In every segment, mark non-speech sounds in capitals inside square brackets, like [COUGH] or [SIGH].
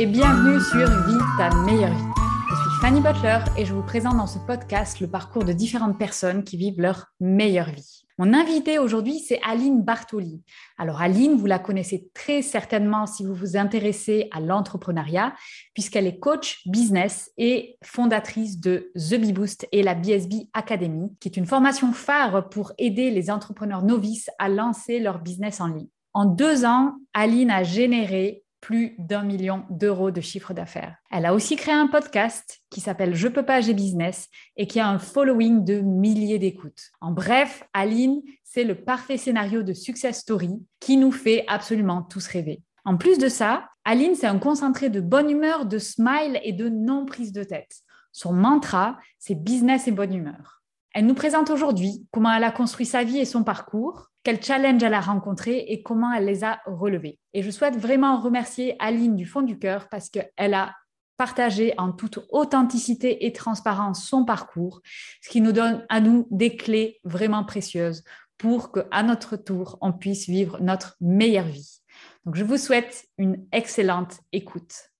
Et bienvenue sur Vie ta meilleure vie. Je suis Fanny Butler et je vous présente dans ce podcast le parcours de différentes personnes qui vivent leur meilleure vie. Mon invité aujourd'hui, c'est Aline Bartoli. Alors Aline, vous la connaissez très certainement si vous vous intéressez à l'entrepreneuriat, puisqu'elle est coach business et fondatrice de The Bee Boost et la BSB Academy, qui est une formation phare pour aider les entrepreneurs novices à lancer leur business en ligne. En deux ans, Aline a généré plus d'un million d'euros de chiffre d'affaires. Elle a aussi créé un podcast qui s'appelle Je peux pas, j'ai business et qui a un following de milliers d'écoutes. En bref, Aline, c'est le parfait scénario de success story qui nous fait absolument tous rêver. En plus de ça, Aline, c'est un concentré de bonne humeur, de smile et de non prise de tête. Son mantra, c'est business et bonne humeur. Elle nous présente aujourd'hui comment elle a construit sa vie et son parcours, quel challenge elle a rencontré et comment elle les a relevés. Et je souhaite vraiment remercier Aline du fond du cœur parce qu'elle a partagé en toute authenticité et transparence son parcours, ce qui nous donne à nous des clés vraiment précieuses pour qu'à notre tour, on puisse vivre notre meilleure vie. Donc, je vous souhaite une excellente écoute.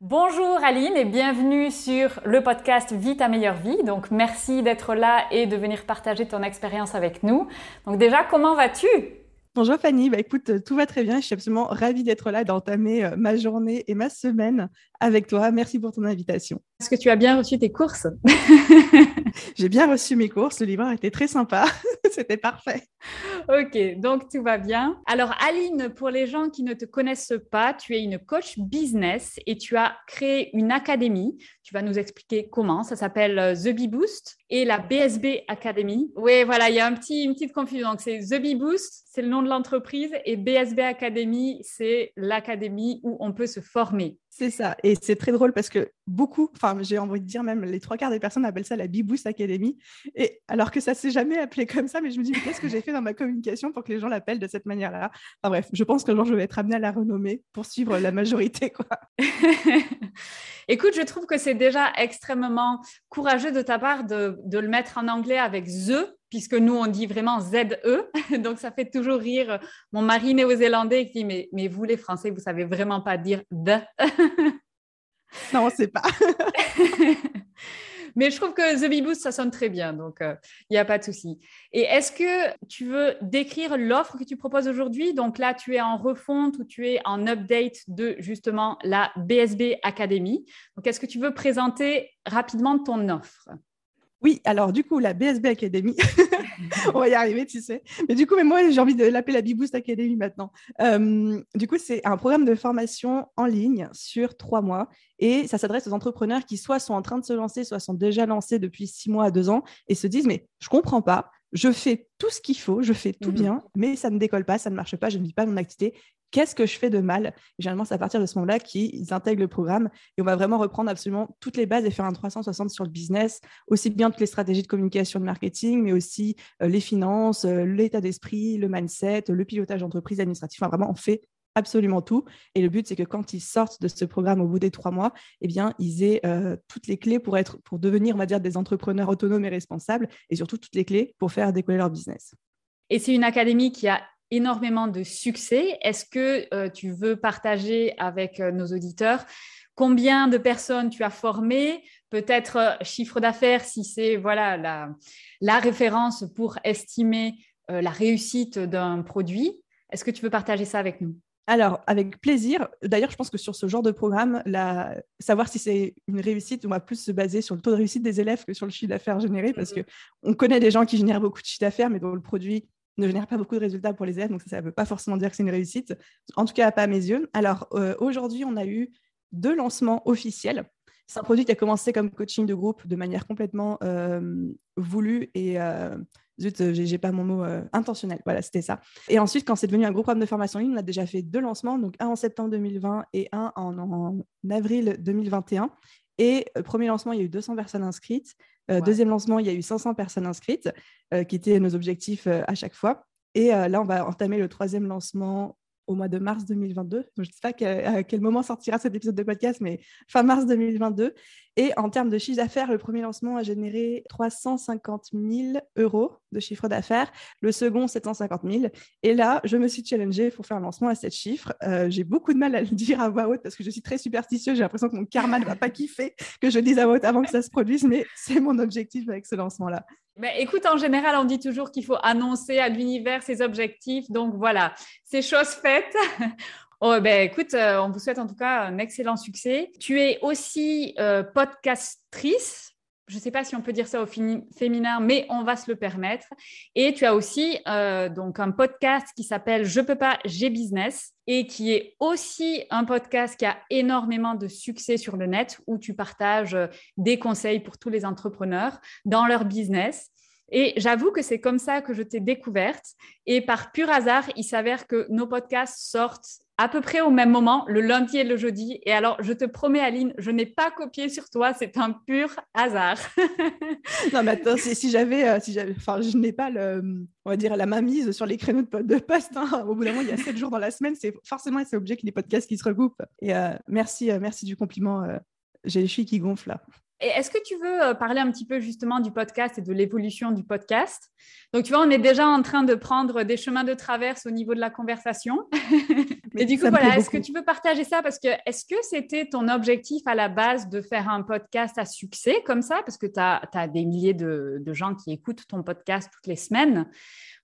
Bonjour Aline et bienvenue sur le podcast Vie ta meilleure vie. Donc merci d'être là et de venir partager ton expérience avec nous. Donc déjà, comment vas-tu? Bonjour Fanny, bah écoute, tout va très bien. Je suis absolument ravie d'être là, d'entamer euh, ma journée et ma semaine avec toi. Merci pour ton invitation. Est-ce que tu as bien reçu tes courses? [LAUGHS] J'ai bien reçu mes courses. Le livreur était très sympa. [LAUGHS] C'était parfait. Ok, donc tout va bien. Alors Aline, pour les gens qui ne te connaissent pas, tu es une coach business et tu as créé une académie. Tu vas nous expliquer comment. Ça s'appelle euh, The Bee Boost et la BSB Academy. Oui, voilà, il y a un petit, une petite confusion. Donc c'est The Bee Boost, c'est le nom de l'entreprise et BSB Academy, c'est l'académie où on peut se former. C'est ça. Et c'est très drôle parce que beaucoup, enfin, j'ai envie de dire même les trois quarts des personnes appellent ça la Biboost Academy. Et alors que ça s'est jamais appelé comme ça, mais je me dis, qu'est-ce que j'ai fait dans ma communication pour que les gens l'appellent de cette manière-là? Enfin bref, je pense que je vais être amenée à la renommer pour suivre la majorité, quoi. [LAUGHS] Écoute, je trouve que c'est déjà extrêmement courageux de ta part de le mettre en anglais avec The puisque nous, on dit vraiment ZE. [LAUGHS] Donc, ça fait toujours rire mon mari néo-zélandais qui dit mais, mais vous, les Français, vous savez vraiment pas dire the. [LAUGHS] non, on ne sait pas. [LAUGHS] mais je trouve que The Bee Boost, ça sonne très bien, donc il euh, n'y a pas de souci. Et est-ce que tu veux décrire l'offre que tu proposes aujourd'hui? Donc là, tu es en refonte ou tu es en update de justement la BSB Academy. Donc, est-ce que tu veux présenter rapidement ton offre? Oui, alors du coup, la BSB Academy, [LAUGHS] [LAUGHS] on va y arriver, tu sais. Mais du coup, mais moi, j'ai envie de l'appeler la Beboost Academy maintenant. Euh, du coup, c'est un programme de formation en ligne sur trois mois et ça s'adresse aux entrepreneurs qui soit sont en train de se lancer, soit sont déjà lancés depuis six mois à deux ans et se disent, mais je comprends pas, je fais tout ce qu'il faut, je fais tout mmh bien, mais ça ne décolle pas, ça ne marche pas, je ne vis pas mon activité qu'est-ce que je fais de mal? Généralement, c'est à partir de ce moment-là qu'ils intègrent le programme et on va vraiment reprendre absolument toutes les bases et faire un 360 sur le business, aussi bien toutes les stratégies de communication, de marketing, mais aussi euh, les finances, euh, l'état d'esprit, le mindset, le pilotage d'entreprise administratif. Enfin, vraiment, on fait absolument tout. Et le but, c'est que quand ils sortent de ce programme au bout des trois mois, eh bien, ils aient euh, toutes les clés pour, être, pour devenir, on va dire, des entrepreneurs autonomes et responsables, et surtout toutes les clés pour faire décoller leur business. Et c'est une académie qui a énormément de succès. Est-ce que euh, tu veux partager avec euh, nos auditeurs combien de personnes tu as formées? Peut-être euh, chiffre d'affaires si c'est voilà la, la, référence pour estimer la réussite d'un produit. Est-ce que tu veux partager ça avec nous? Alors, avec plaisir. D'ailleurs, je pense que sur ce genre de programme, savoir si c'est une réussite, on va plus se baser sur le taux de réussite des élèves que sur le chiffre d'affaires généré, parce mmh qu'on connaît des gens qui génèrent beaucoup de chiffre d'affaires, mais dont le produit ne génère pas beaucoup de résultats pour les élèves, donc ça ne veut pas forcément dire que c'est une réussite, en tout cas pas à mes yeux. Alors euh, aujourd'hui, on a eu deux lancements officiels. C'est un produit qui a commencé comme coaching de groupe de manière complètement euh, voulue et euh, zut, j'ai pas mon mot intentionnel. Voilà, c'était ça. Et ensuite, quand c'est devenu un groupe programme de formation en ligne, on a déjà fait deux lancements, donc un en septembre 2020 et un en, avril 2021. Et premier lancement, il y a eu 200 personnes inscrites. Deuxième lancement, il y a eu 500 personnes inscrites, qui étaient nos objectifs à chaque fois. Et là, on va entamer le troisième lancement au mois de mars 2022. je ne sais pas à quel moment sortira cet épisode de podcast, mais fin mars 2022. Et en termes de chiffre d'affaires, le premier lancement a généré 350 000 euros de chiffre d'affaires, le second 750 000. Et là, je me suis challengée pour faire un lancement à 7 chiffres. Euh, j'ai beaucoup de mal à le dire à voix haute parce que je suis très superstitieuse. J'ai l'impression que mon karma ne va pas kiffer que je le dise à voix haute avant que ça se produise, mais c'est mon objectif avec ce lancement-là. Mais écoute, en général, on dit toujours qu'il faut annoncer à l'univers ses objectifs. Donc voilà, c'est chose faite. [LAUGHS] Oh, ben, écoute, euh, on vous souhaite en tout cas un excellent succès. Tu es aussi euh, podcastrice. Je ne sais pas si on peut dire ça au féminin, mais on va se le permettre. Et tu as aussi euh, donc un podcast qui s'appelle Je peux pas, j'ai business et qui est aussi un podcast qui a énormément de succès sur le net où tu partages des conseils pour tous les entrepreneurs dans leur business. Et j'avoue que c'est comme ça que je t'ai découverte. Et par pur hasard, il s'avère que nos podcasts sortent à peu près au même moment, le lundi et le jeudi. Et alors, je te promets, Aline, je n'ai pas copié sur toi, c'est un pur hasard. [LAUGHS] non, mais attends, si, j'avais, euh, si enfin, je n'ai pas le, on va dire, la mise sur les créneaux de, poste. Hein. Au bout d'un moment, il y a sept jours dans la semaine, c'est forcément c'est obligé qu'il y ait des podcasts qui se recoupent. Et euh, merci, euh, merci du compliment. j'ai les chevilles qui gonflent là. Est-ce que tu veux euh, parler un petit peu justement du podcast et de l'évolution du podcast? Donc, tu vois, on est déjà en train de prendre des chemins de traverse au niveau de la conversation. [LAUGHS] et du coup, voilà, est-ce que tu veux partager ça? Parce que est-ce que c'était ton objectif à la base de faire un podcast à succès comme ça? Parce que tu as, des milliers de gens qui écoutent ton podcast toutes les semaines.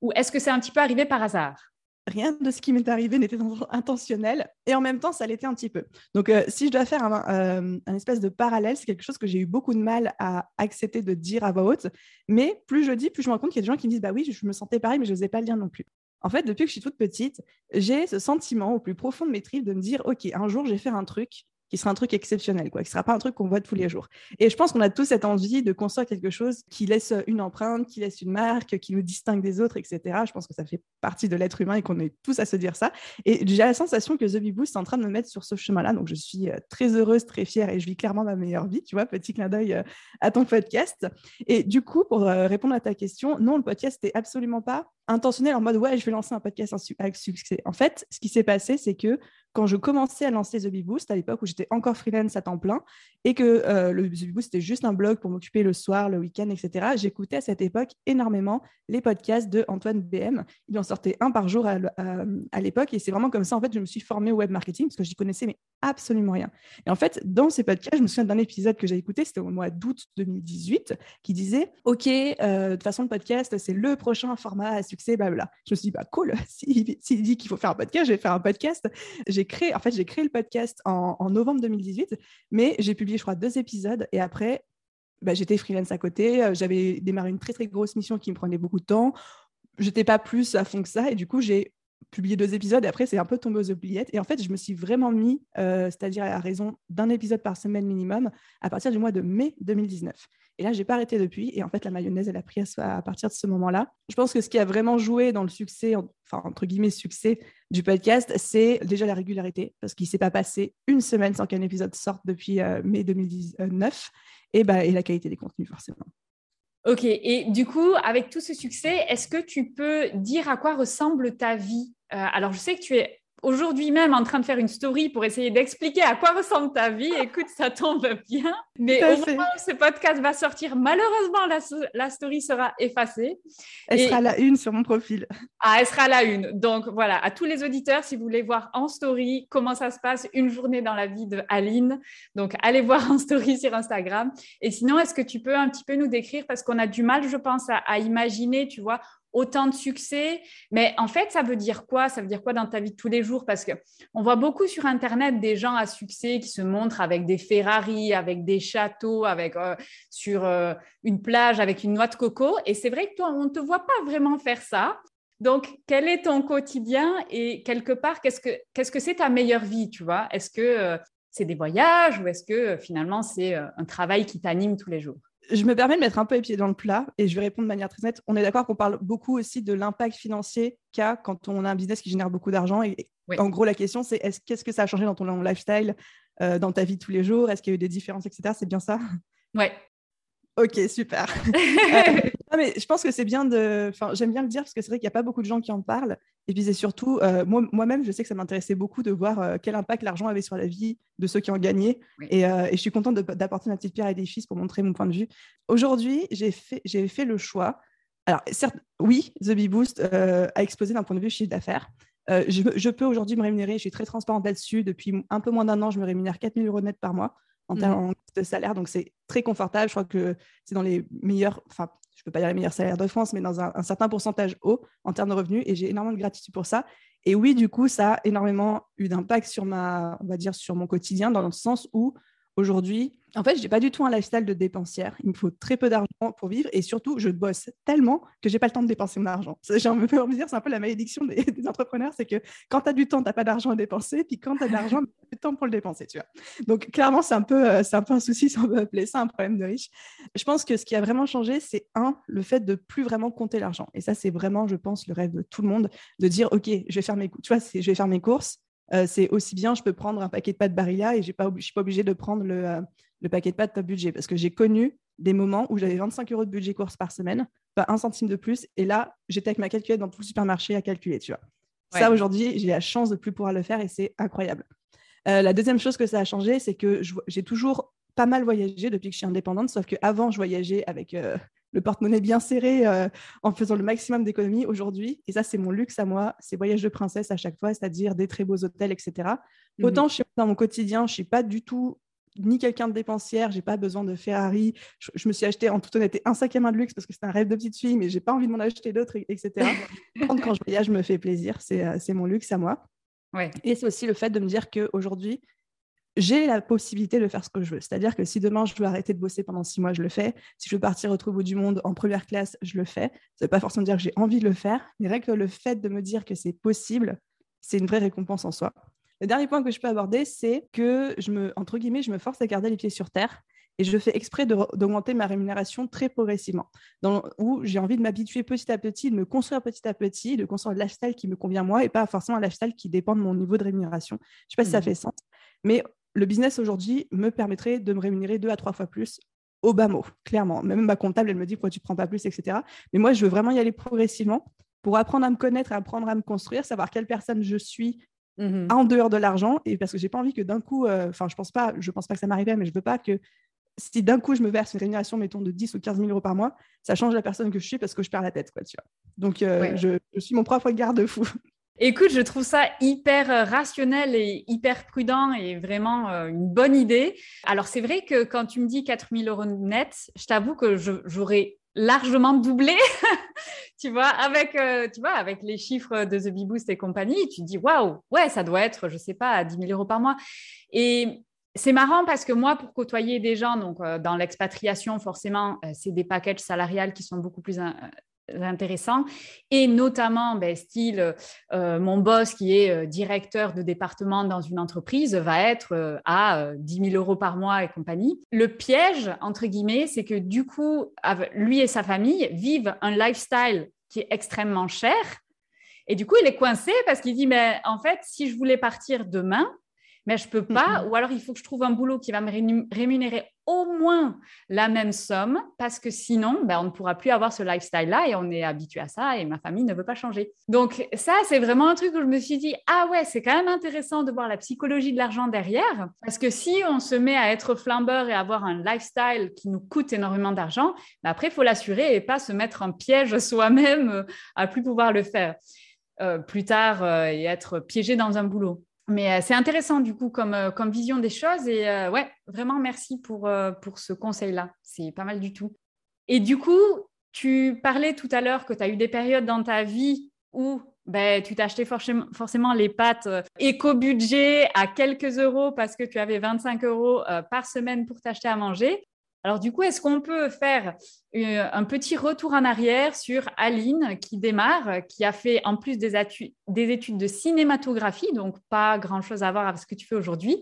Ou est-ce que c'est un petit peu arrivé par hasard? Rien de ce qui m'est arrivé n'était intentionnel et en même temps ça l'était un petit peu. Donc euh, si je dois faire euh, un, espèce de parallèle, c'est quelque chose que j'ai eu beaucoup de mal à accepter de dire à voix haute, mais plus je dis, plus je me rends compte qu'il y a des gens qui me disent bah oui, je me sentais pareil mais je n'osais pas le dire non plus. En fait, depuis que je suis toute petite, j'ai ce sentiment au plus profond de mes tripes de me dire ok, un jour je vais faire un truc qui sera un truc exceptionnel, quoi, qui sera pas un truc qu'on voit tous les jours. Et je pense qu'on a tous cette envie de construire quelque chose qui laisse une empreinte, qui laisse une marque, qui nous distingue des autres, etc. Je pense que ça fait partie de l'être humain et qu'on est tous à se dire ça. Et j'ai la sensation que The Big Boost est en train de me mettre sur ce chemin-là. Donc je suis euh, très heureuse, très fière et je vis clairement ma meilleure vie. Tu vois, petit clin d'œil euh, à ton podcast. Et du coup, pour euh, répondre à ta question, non, le podcast n'est absolument pas intentionnel en mode ouais, je vais lancer un podcast avec succès. En fait, ce qui s'est passé, c'est que quand je commençais à lancer The Big Boost, à l'époque où j'étais encore freelance à temps plein, et que euh, The Big Boost c'était juste un blog pour m'occuper le soir, le week-end, etc., j'écoutais à cette époque énormément les podcasts de Antoine BM. Il en sortait un par jour à, l'époque, et c'est vraiment comme ça, en fait, je me suis formée au web marketing, parce que j'y connaissais mais absolument rien. Et en fait, dans ces podcasts, je me souviens d'un épisode que j'ai écouté, c'était au mois d'août 2018, qui disait, OK, euh, de toute façon, le podcast, c'est le prochain format à blabla. Je me suis dit, bah cool, [LAUGHS] s'il dit qu'il faut faire un podcast, je vais faire un podcast. J'ai créé, en fait, j'ai créé le podcast en, novembre 2018, mais j'ai publié, je crois, deux épisodes et après, bah, j'étais freelance à côté. Euh, j'avais démarré une très, très grosse mission qui me prenait beaucoup de temps. J'étais pas plus à fond que ça et du coup, j'ai publié deux épisodes et après, c'est un peu tombé aux oubliettes. Et en fait, je me suis vraiment mis, euh, c'est-à-dire à raison d'un épisode par semaine minimum, à partir du mois de mai 2019. Et là, j'ai pas arrêté depuis. Et en fait, la mayonnaise, elle a pris à, partir de ce moment-là. Je pense que ce qui a vraiment joué dans le succès, enfin, entre guillemets, succès du podcast, c'est déjà la régularité, parce qu'il s'est pas passé une semaine sans qu'un épisode sorte depuis euh, mai 2019, et, bah, et la qualité des contenus, forcément. Ok, et du coup, avec tout ce succès, est-ce que tu peux dire à quoi ressemble ta vie Alors, je sais que tu es aujourd'hui même en train de faire une story pour essayer d'expliquer à quoi ressemble ta vie. [LAUGHS] Écoute, ça tombe bien. Mais au moment où ce podcast va sortir, malheureusement, la, story sera effacée. Elle sera la une sur mon profil. Ah, elle sera la une. Donc voilà, à tous les auditeurs, si vous voulez voir en story comment ça se passe une journée dans la vie de Aline, donc allez voir en story sur Instagram. Et sinon, est-ce que tu peux un petit peu nous décrire, parce qu'on a du mal, je pense, à imaginer, tu vois, autant de succès. Mais en fait, ça veut dire quoi? Ça veut dire quoi dans ta vie de tous les jours? Parce que on voit beaucoup sur Internet des gens à succès qui se montrent avec des Ferrari, avec des châteaux, avec euh, sur euh, une plage avec une noix de coco. Et c'est vrai que toi, on ne te voit pas vraiment faire ça. Donc, quel est ton quotidien? Et quelque part, qu'est-ce que qu'est-ce que c'est ta meilleure vie, tu vois? Est-ce que euh, c'est des voyages ou est-ce que finalement c'est un travail qui t'anime tous les jours? Je me permets de mettre un peu les pieds dans le plat et je vais répondre de manière très nette. On est d'accord qu'on parle beaucoup aussi de l'impact financier qu'a quand on a un business qui génère beaucoup d'argent. Et en gros, la question, c'est est-ce, qu'est-ce que ça a changé dans ton lifestyle, euh, dans ta vie de tous les jours? Est-ce qu'il y a eu des différences, etc. C'est bien ça? Ouais. Ok, super. [LAUGHS] mais je pense que c'est bien de. Enfin, j'aime bien le dire parce que c'est vrai qu'il n'y a pas beaucoup de gens qui en parlent. Et puis c'est surtout, euh, moi-même, je sais que ça m'intéressait beaucoup de voir euh, quel impact l'argent avait sur la vie de ceux qui en gagnaient. Et, euh, et, je suis contente d'apporter ma petite pierre à l'édifice pour montrer mon point de vue. Aujourd'hui, j'ai fait, fait le choix. Alors, certes, oui, The Bee Boost a explosé d'un point de vue chiffre d'affaires. Je, je, peux aujourd'hui me rémunérer, je suis très transparente là-dessus. Depuis un peu moins d'un an, je me rémunère 4 000 euros net par mois en termes mmh. de salaire. Donc, c'est très confortable. Je crois que c'est dans les meilleurs, enfin, je ne peux pas dire les meilleurs salaires de France, mais dans un, certain pourcentage haut en termes de revenus. Et j'ai énormément de gratitude pour ça. Et oui, du coup, ça a énormément eu d'impact sur ma, on va dire, sur mon quotidien, dans le sens où aujourd'hui, en fait, je n'ai pas du tout un lifestyle de dépensière. Il me faut très peu d'argent pour vivre et surtout, je bosse tellement que j'ai pas le temps de dépenser mon argent. [LAUGHS] J'ai envie de dire, c'est un peu la malédiction des, [LAUGHS] entrepreneurs, c'est que quand tu as du temps, tu n'as pas d'argent à dépenser, puis quand tu as de l'argent, tu as du temps pour le dépenser, tu vois. Donc, clairement, c'est un, peu, euh, c'est un peu un souci, si on veut appeler ça un problème de riche. Je pense que ce qui a vraiment changé, c'est un, le fait de plus vraiment compter l'argent. Et ça, c'est vraiment, je pense, le rêve de tout le monde, de dire, OK, je vais faire mes, tu vois, je vais faire mes courses, euh, c'est aussi bien, je peux prendre un paquet de pâtes Barilla et je ne suis pas obligée de prendre le, euh, le paquet de pâtes top budget parce que j'ai connu des moments où j'avais 25 euros de budget course par semaine, pas un centime de plus. Et là, j'étais avec ma calculette dans tout le supermarché à calculer, tu vois. Ça, aujourd'hui, j'ai la chance de plus pouvoir le faire et c'est incroyable. Euh, la deuxième chose que ça a changé, c'est que j'ai toujours pas mal voyagé depuis que je suis indépendante, sauf qu'avant, je voyageais avec le porte-monnaie bien serré euh, en faisant le maximum d'économies aujourd'hui. Et ça, c'est mon luxe à moi, c'est voyage de princesse à chaque fois, c'est-à-dire des très beaux hôtels, etc. Mhm. Autant je suis dans mon quotidien, je suis pas du tout ni quelqu'un de dépensière, j'ai pas besoin de Ferrari. Je, me suis acheté en toute honnêteté un sac à main de luxe parce que c'est un rêve de petite fille, mais j'ai pas envie de m'en acheter d'autres, etc. [LAUGHS] Quand je voyage, je me fais plaisir, euh, c'est mon luxe à moi. Ouais. Et c'est aussi le fait de me dire qu'aujourd'hui, j'ai la possibilité de faire ce que je veux. C'est-à-dire que si demain je veux arrêter de bosser pendant six mois, je le fais. Si je veux partir au bout du monde en première classe, je le fais. Ça ne veut pas forcément dire que j'ai envie de le faire, mais rien que le fait de me dire que c'est possible, c'est une vraie récompense en soi. Le dernier point que je peux aborder, c'est que je me, entre guillemets, je me force à garder les pieds sur terre et je fais exprès d'augmenter ma rémunération très progressivement, dans, où j'ai envie de m'habituer petit à petit, de me construire petit à petit, de construire un lifestyle qui me convient moi et pas forcément un lifestyle qui dépend de mon niveau de rémunération. Je ne sais pas si ça mmh. fait sens, mais le business aujourd'hui me permettrait de me rémunérer deux à trois fois plus au bas mot, clairement. Même ma comptable, elle me dit pourquoi tu ne prends pas plus, etc. Mais moi, je veux vraiment y aller progressivement pour apprendre à me connaître et apprendre à me construire, savoir quelle personne je suis mmh en dehors de l'argent. Et parce que j'ai pas envie que d'un coup, euh, enfin, je pense pas, je pense pas que ça m'arriverait, mais je veux pas que si d'un coup je me verse une rémunération, mettons, de 10 ou 15 000 euros par mois, ça change la personne que je suis parce que je perds la tête, quoi, tu vois. Donc, euh, je, je, suis mon propre garde-fou. Écoute, je trouve ça hyper euh, rationnel et hyper prudent et vraiment euh, une bonne idée. Alors, c'est vrai que quand tu me dis 4000 euros net, je t'avoue que j'aurais largement doublé, [LAUGHS] tu vois, avec, euh, tu vois, avec les chiffres de The Bee Boost et compagnie, tu te dis, waouh, ouais, ça doit être, je sais pas, à 10 000 euros par mois. Et c'est marrant parce que moi, pour côtoyer des gens, donc dans l'expatriation, forcément, c'est des packages salariales qui sont beaucoup plus intéressant et notamment ben, style euh, mon boss qui est euh, directeur de département dans une entreprise va être euh, à 10 000 euros par mois et compagnie. Le piège entre guillemets, c'est que du coup lui et sa famille vivent un lifestyle qui est extrêmement cher et du coup il est coincé parce qu'il dit mais en fait si je voulais partir demain mais je peux pas, ou alors il faut que je trouve un boulot qui va me rémunérer au moins la même somme, parce que sinon, ben, on ne pourra plus avoir ce lifestyle-là et on est habitué à ça et ma famille ne veut pas changer. Donc ça, c'est vraiment un truc où je me suis dit, ah ouais, c'est quand même intéressant de voir la psychologie de l'argent derrière, parce que si on se met à être flambeur et avoir un lifestyle qui nous coûte énormément d'argent, ben après, il faut l'assurer et pas se mettre un piège [LAUGHS] soi-même euh, à plus pouvoir le faire. Euh, plus tard euh, et être piégé dans un boulot. Mais euh, c'est intéressant du coup comme, euh, comme vision des choses et euh, ouais, vraiment merci pour, pour ce conseil-là. C'est pas mal du tout. Et du coup, tu parlais tout à l'heure que tu as eu des périodes dans ta vie où ben, tu t'achetais forcément, forcément les pâtes éco-budget à quelques euros parce que tu avais 25 euros par semaine pour t'acheter à manger. Alors du coup, est-ce qu'on peut faire euh, un petit retour en arrière sur Aline qui démarre, qui a fait en plus des, études de cinématographie, donc pas grand-chose à voir avec ce que tu fais aujourd'hui.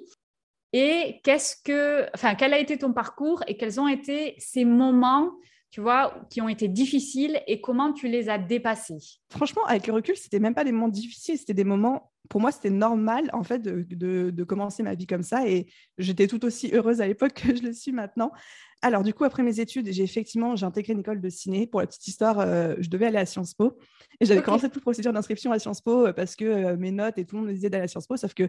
Et qu'est-ce que, enfin, quel a été ton parcours et quels ont été ces moments, tu vois, qui ont été difficiles et comment tu les as dépassés? Franchement, avec le recul, c'était même pas des moments difficiles, c'était des moments pour moi, c'était normal en fait de, commencer ma vie comme ça et j'étais tout aussi heureuse à l'époque que je le suis maintenant. Alors du coup, après mes études, j'ai effectivement j'ai intégré une école de ciné. Pour la petite histoire, euh, je devais aller à Sciences Po et j'avais commencé toute procédure d'inscription à Sciences Po euh, parce que euh, mes notes et tout le monde me disait d'aller à Sciences Po, sauf que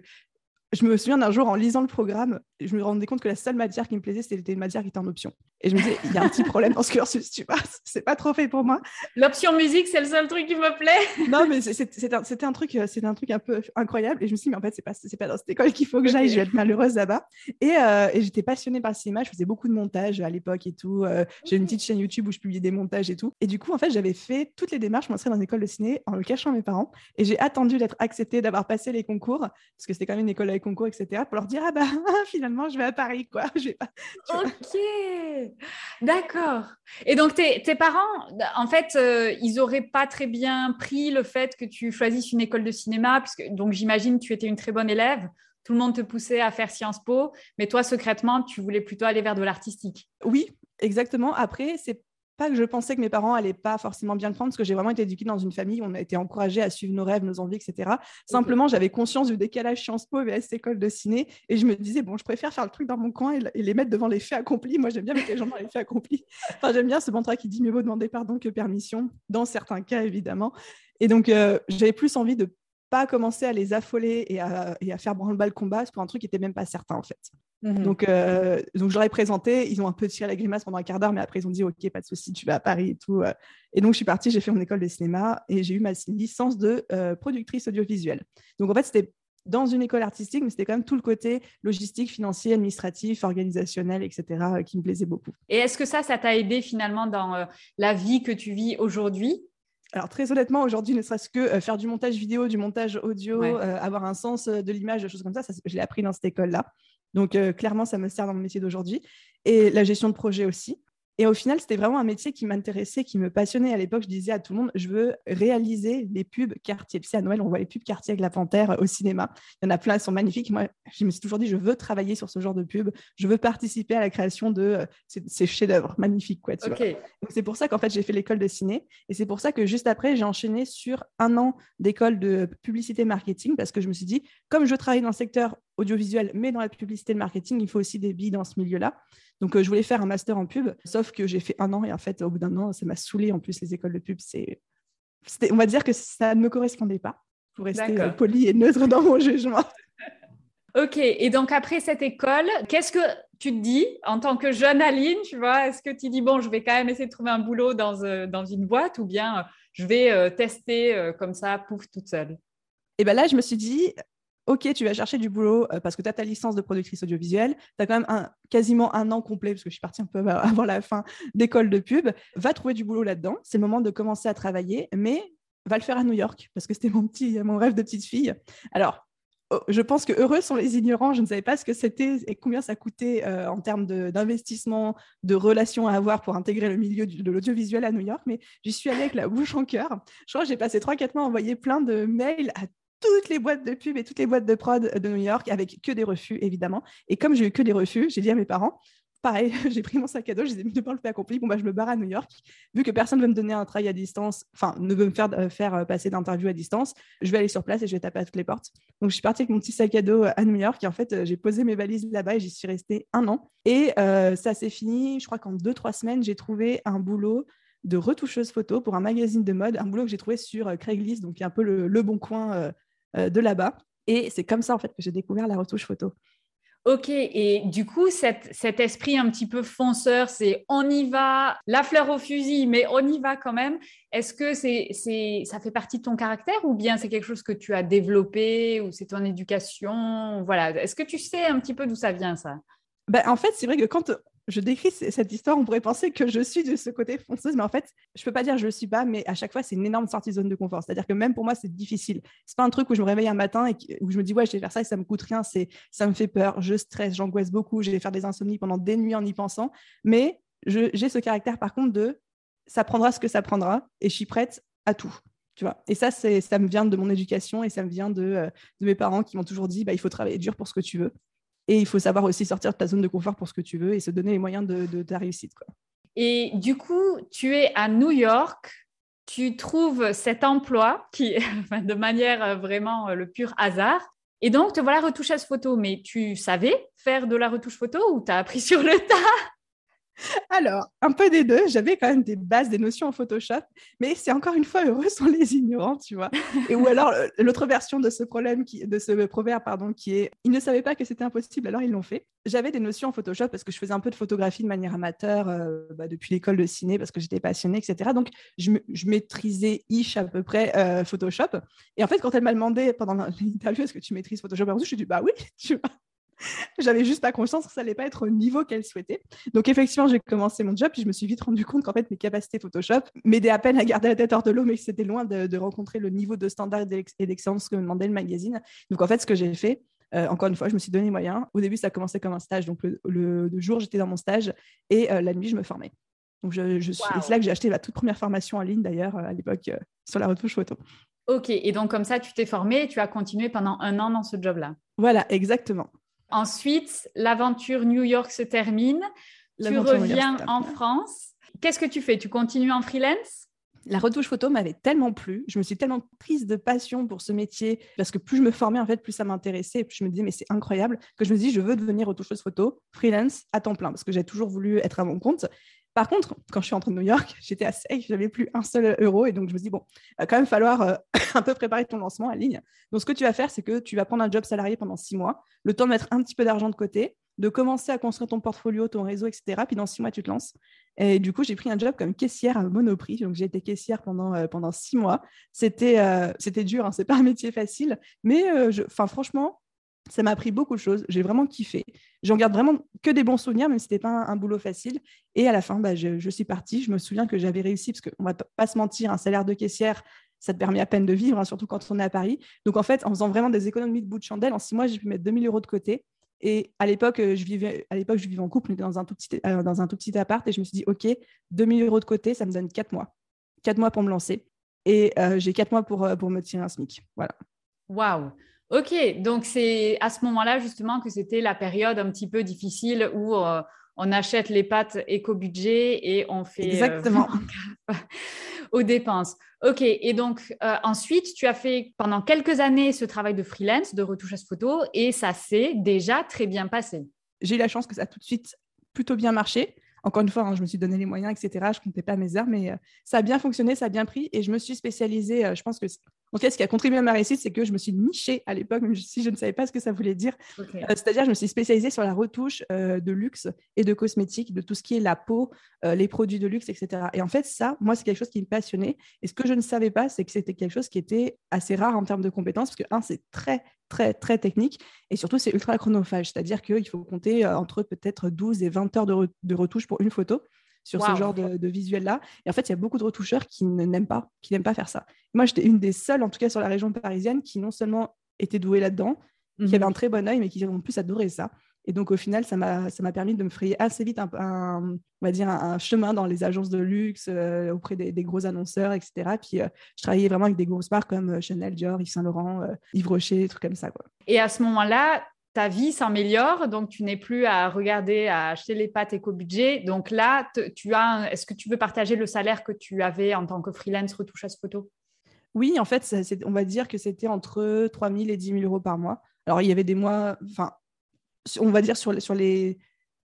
je me souviens d'un jour en lisant le programme, je me rendais compte que la seule matière qui me plaisait, c'était une matière qui était en option. Et je me disais, il y a un petit problème dans ce cursus, tu vois, [LAUGHS] c'est pas trop fait pour moi. L'option musique, c'est le seul truc qui me plaît. [LAUGHS] non, mais c'était un, un, truc, c'était un truc un peu incroyable. Et je me suis dit, mais en fait, c'est pas, pas dans cette école qu'il faut que j'aille, je vais être malheureuse là-bas. Et, euh, et j'étais passionnée par le cinéma, je faisais beaucoup de montage à l'époque et tout. Euh, j'ai une petite chaîne YouTube où je publiais des montages et tout. Et du coup, en fait, j'avais fait toutes les démarches pour m'inscrire dans une école de ciné en le cachant à mes parents. Et j'ai attendu d'être acceptée, d'avoir passé les concours, parce que c'était quand même une école avec concours, etc., pour dire ah bah [LAUGHS] finalement je vais à Paris quoi. Je vais pas, ok, d'accord. Et donc tes, parents, en fait, euh, ils auraient pas très bien pris le fait que tu choisisses une école de cinéma, puisque donc j'imagine tu étais une très bonne élève. Tout le monde te poussait à faire Sciences Po, mais toi secrètement, tu voulais plutôt aller vers de l'artistique. Oui, exactement. Après, c'est pas que je pensais que mes parents allaient pas forcément bien le prendre, parce que j'ai vraiment été éduquée dans une famille où on a été encouragé à suivre nos rêves, nos envies, etc. Simplement, j'avais conscience du décalage Sciences Po et cette école de ciné, et je me disais, bon, je préfère faire le truc dans mon coin et, les mettre devant les faits accomplis. Moi, j'aime bien mettre les gens dans les faits accomplis. [LAUGHS] Enfin, j'aime bien ce mantra qui dit, mieux vaut demander pardon que permission, dans certains cas, évidemment. Et donc, euh, j'avais plus envie de pas commencer à les affoler et à, et à faire branle-bas le combat pour un truc qui était même pas certain, en fait. Mhm. Donc, euh, donc, je leur ai présenté. Ils ont un peu tiré la grimace pendant un quart d'heure, mais après, ils ont dit Ok, pas de souci, tu vas à Paris et tout. Euh. Et donc, je suis partie, j'ai fait mon école de cinéma et j'ai eu ma licence de euh, productrice audiovisuelle. Donc, en fait, c'était dans une école artistique, mais c'était quand même tout le côté logistique, financier, administratif, organisationnel, etc., qui me plaisait beaucoup. Et est-ce que ça, ça t'a aidé finalement dans la vie que tu vis aujourd'hui? Alors très honnêtement, aujourd'hui, ne serait-ce que faire du montage vidéo, du montage audio, avoir un sens de l'image, des choses comme ça, ça je l'ai appris dans cette école-là. Donc, euh, clairement, ça me sert dans mon métier d'aujourd'hui. Et la gestion de projet aussi. Et au final, c'était vraiment un métier qui m'intéressait, qui me passionnait. À l'époque, je disais à tout le monde, je veux réaliser les pubs quartier. Tu sais, à Noël, on voit les pubs quartier avec la panthère euh, au cinéma. Il y en a plein, elles sont magnifiques. Moi, je me suis toujours dit, je veux travailler sur ce genre de pub. Je veux participer à la création de euh, ces, chefs-d'œuvre magnifiques. Quoi, c'est pour ça qu'en fait, j'ai fait l'école de ciné. Et c'est pour ça que juste après, j'ai enchaîné sur un an d'école de publicité marketing parce que je me suis dit, comme je travaille dans le secteur audiovisuel, mais dans la publicité et le marketing, il faut aussi des billes dans ce milieu-là. Donc, euh, je voulais faire un master en pub, sauf que j'ai fait un an et en fait, au bout d'un an, ça m'a saoulé. En plus, les écoles de pub, c'est. On va dire que ça ne me correspondait pas, pour rester euh, poli et neutre dans mon jugement. [LAUGHS] Ok, et donc après cette école, qu'est-ce que tu te dis en tant que jeune Aline, tu vois? Est-ce que tu dis, bon, je vais quand même essayer de trouver un boulot dans, euh, dans une boîte ou bien je vais tester comme ça, pouf, toute seule? Et bien là, je me suis dit, OK, tu vas chercher du boulot euh, parce que tu as ta licence de productrice audiovisuelle, tu as quand même quasiment un an complet, parce que je suis partie un peu [LAUGHS] avant la fin d'école de pub, va trouver du boulot là-dedans. C'est le moment de commencer à travailler, mais va le faire à New York, parce que c'était mon, mon rêve de petite fille. Alors, oh, je pense que heureux sont les ignorants. Je ne savais pas ce que c'était et combien ça coûtait euh, en termes d'investissement, de, relations à avoir pour intégrer le milieu de l'audiovisuel à New York, mais j'y suis allée avec la bouche en cœur. Je crois que j'ai passé 3-4 mois à envoyer plein de mails à toutes les boîtes de pub et toutes les boîtes de prod de New York avec que des refus, évidemment. Et comme j'ai eu que des refus, j'ai dit à mes parents, pareil, [LAUGHS] j'ai pris mon sac à dos, je les ai mis devant le fait accompli. Bon, bah, je me barre à New York. Vu que personne ne veut me donner un travail à distance, enfin, ne veut me faire, euh, faire euh, passer d'interview à distance, je vais aller sur place et je vais taper à toutes les portes. Donc, je suis partie avec mon petit sac à dos à New York et en fait, j'ai posé mes valises là-bas et j'y suis restée un an. Et euh, ça s'est fini, je crois qu'en deux, trois semaines, j'ai trouvé un boulot de retoucheuse photo pour un magazine de mode, un boulot que j'ai trouvé sur Craigslist, donc un peu le, bon coin euh, de là-bas. Et c'est comme ça, en fait, que j'ai découvert la retouche photo. Ok, et du coup, cet esprit un petit peu fonceur, c'est on y va, la fleur au fusil, mais on y va quand même. Est-ce que c'est, c'est, ça fait partie de ton caractère ou bien c'est quelque chose que tu as développé ou c'est ton éducation? Voilà, est-ce que tu sais un petit peu d'où ça vient ça? Ben, En fait, c'est vrai que quand je décris cette histoire, on pourrait penser que je suis de ce côté fonceuse, mais en fait, je peux pas dire je le suis pas, mais à chaque fois, c'est une énorme sortie de zone de confort. C'est-à-dire que même pour moi, c'est difficile. C'est pas un truc où je me réveille un matin et où je me dis ouais, je vais faire ça et ça me coûte rien. C'est, ça me fait peur, je stresse, j'angoisse beaucoup, je vais faire des insomnies pendant des nuits en y pensant. Mais j'ai ce caractère par contre de ça prendra ce que ça prendra et je suis prête à tout. Tu vois et ça, ça me vient de mon éducation et ça me vient de, euh, mes parents qui m'ont toujours dit bah, il faut travailler dur pour ce que tu veux. Et il faut savoir aussi sortir de ta zone de confort pour ce que tu veux et se donner les moyens de, ta réussite. Quoi. Et du coup, tu es à New York. tu trouves cet emploi qui, [LAUGHS] de manière vraiment le pur hasard, et donc te voilà retoucheuse photo. Mais tu savais faire de la retouche photo ou tu as appris [LAUGHS] sur le tas? Alors, un peu des deux. J'avais quand même des bases, des notions en Photoshop, mais c'est encore une fois heureux sont les ignorants, tu vois. Et ou alors euh, l'autre version de ce problème, qui, de ce proverbe, pardon, qui est ils ne savaient pas que c'était impossible, alors ils l'ont fait. J'avais des notions en Photoshop parce que je faisais un peu de photographie de manière amateur euh, bah, depuis l'école de ciné parce que j'étais passionnée, etc. Donc je, maîtrisais ish à peu près euh, Photoshop. Et en fait, quand elle m'a demandé pendant l'interview est-ce que tu maîtrises Photoshop, je suis dit bah oui, [LAUGHS] tu vois. J'avais juste pas conscience que ça allait pas être au niveau qu'elle souhaitait. Donc effectivement, j'ai commencé mon job, puis je me suis vite rendu compte qu'en fait mes capacités Photoshop m'aidaient à peine à garder la tête hors de l'eau, mais que c'était loin de, rencontrer le niveau de standard et d'excellence que me demandait le magazine. Donc en fait, ce que j'ai fait, euh, encore une fois, je me suis donné moyen. Au début, ça a commencé comme un stage. Donc le, jour, j'étais dans mon stage et euh, la nuit, je me formais. Donc je, suis... c'est là que j'ai acheté ma toute première formation en ligne d'ailleurs euh, à l'époque sur la retouche photo. Ok, et donc comme ça, tu t'es formé et tu as continué pendant un an dans ce job-là? Voilà, exactement. Ensuite, l'aventure New York se termine. Tu reviens en France. Qu'est-ce que tu fais? Tu continues en freelance? La retouche photo m'avait tellement plu, je me suis tellement prise de passion pour ce métier, parce que plus je me formais, en fait, plus ça m'intéressait, et plus je me disais, mais c'est incroyable, que je me dis, je veux devenir retoucheuse photo, freelance, à temps plein, parce que j'ai toujours voulu être à mon compte. Par contre, quand je suis rentrée de New York, [LAUGHS] j'étais à sec, j'avais plus un seul euro. Et donc, je me dis, bon, il va quand même falloir euh, [LAUGHS] un peu préparer ton lancement en ligne. Donc, ce que tu vas faire, c'est que tu vas prendre un job salarié pendant six mois, le temps de mettre un petit peu d'argent de côté, de commencer à construire ton portfolio, ton réseau, etc. Puis dans six mois, tu te lances. Et du coup, j'ai pris un job comme caissière à Monoprix. Donc, j'ai été caissière pendant, euh, six mois. C'était euh, dur, hein, c'est pas un métier facile. Mais franchement, ça m'a appris beaucoup de choses. J'ai vraiment kiffé. J'en garde vraiment que des bons souvenirs, même si ce n'était pas un, boulot facile. Et à la fin, bah, je, suis partie. Je me souviens que j'avais réussi, parce qu'on ne va pas se mentir, un salaire de caissière, ça te permet à peine de vivre, hein, surtout quand on est à Paris. Donc, en fait, en faisant vraiment des économies de bout de chandelle, en six mois, j'ai pu mettre 2000 euros de côté. Et à l'époque, euh, je vivais, à l'époque, je vivais en couple, on était dans un, tout petit, euh, dans un tout petit appart, et je me suis dit, OK, 2000 euros de côté, ça me donne quatre mois. Quatre mois pour me lancer. Et euh, j'ai quatre mois pour, pour me tirer un SMIC. Voilà. Waouh Ok, donc c'est à ce moment-là justement que c'était la période un petit peu difficile où euh, on achète les pâtes éco-budget et on fait euh, exactement [LAUGHS] aux dépenses. Ok, et donc euh, ensuite tu as fait pendant quelques années ce travail de freelance, de retouche à photo et ça s'est déjà très bien passé. J'ai eu la chance que ça a tout de suite plutôt bien marché. Encore une fois, hein, je me suis donné les moyens, etc. Je ne comptais pas mes heures, mais ça a bien fonctionné, ça a bien pris. Et je me suis spécialisée, je pense que en tout cas, ce qui a contribué à ma réussite, c'est que je me suis nichée à l'époque, même si je ne savais pas ce que ça voulait dire. Euh, c'est-à-dire, je me suis spécialisée sur la retouche euh, de luxe et de cosmétiques, de tout ce qui est la peau, euh, les produits de luxe, etc. Et en fait, ça, moi, c'est quelque chose qui me passionnait. Et ce que je ne savais pas, c'est que c'était quelque chose qui était assez rare en termes de compétences, parce que, un, c'est très, très, très technique. Et surtout, c'est ultra chronophage. C'est-à-dire qu'il faut compter entre peut-être 12 et 20 heures de, de retouche pour une photo sur ce genre de, visuel-là. Et en fait, il y a beaucoup de retoucheurs qui n'aiment pas, qui n'aiment pas faire ça. Moi, j'étais une des seules, en tout cas sur la région parisienne, qui non seulement était douée là-dedans, qui avait mhm. un très bon œil, mais qui en plus adorait ça. Et donc, au final, ça m'a permis de me frayer assez vite un, on va dire un, chemin dans les agences de luxe, euh, auprès des, gros annonceurs, etc. Puis, euh, je travaillais vraiment avec des grosses marques comme euh, Chanel, Dior, Yves Saint Laurent, Yves Rocher, trucs comme ça. Quoi. Et à ce moment-là, ta vie s'améliore, donc tu n'es plus à regarder, à acheter les pâtes éco-budget. Donc là, tu as, est-ce que tu veux partager le salaire que tu avais en tant que freelance retouche à ce photo? Oui, en fait, on va dire que c'était entre 3 000 et 10 000 euros par mois. Alors, il y avait des mois, enfin, on va dire sur, sur les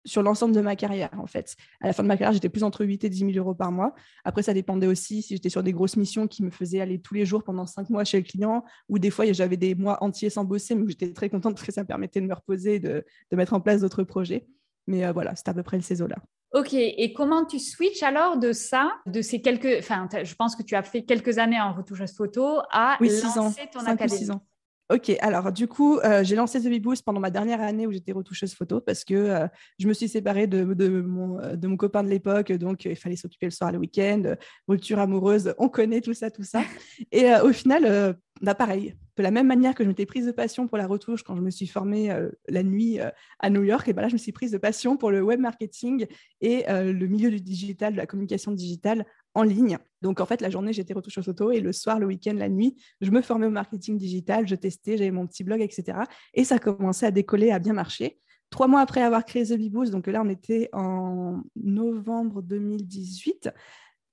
sur l'ensemble de ma carrière, en fait. À la fin de ma carrière, j'étais plus entre 8 et 10 000 euros par mois. Après, ça dépendait aussi si j'étais sur des grosses missions qui me faisaient aller tous les jours pendant 5 mois chez le client, ou des fois, j'avais des mois entiers sans bosser, mais j'étais très contente parce que ça me permettait de me reposer, de, de mettre en place d'autres projets. Mais euh, voilà, c'était à peu près le CESO-là. Ok, et comment tu switches alors de ça, de ces quelques, enfin, je pense que tu as fait quelques années en retouche photo, à oui, lancer ans, ton académie. ans. Ok, alors du coup, euh, j'ai lancé The Boost pendant ma dernière année où j'étais retoucheuse photo parce que euh, je me suis séparée de, mon, euh, de mon, copain de l'époque, donc il fallait s'occuper le soir, le week-end, rupture amoureuse, on connaît tout ça, tout ça. [LAUGHS] Et au final, bah, pareil, de la même manière que je m'étais prise de passion pour la retouche quand je me suis formée la nuit à New York, et ben là, je me suis prise de passion pour le web marketing et le milieu du digital, de la communication digitale en ligne. Donc, en fait, la journée, j'étais retouche photo et le soir, le week-end, la nuit, je me formais au marketing digital, je testais, j'avais mon petit blog, etc. Et ça commençait à décoller, à bien marcher. Trois mois après avoir créé The Beboost, donc là, on était en novembre 2018,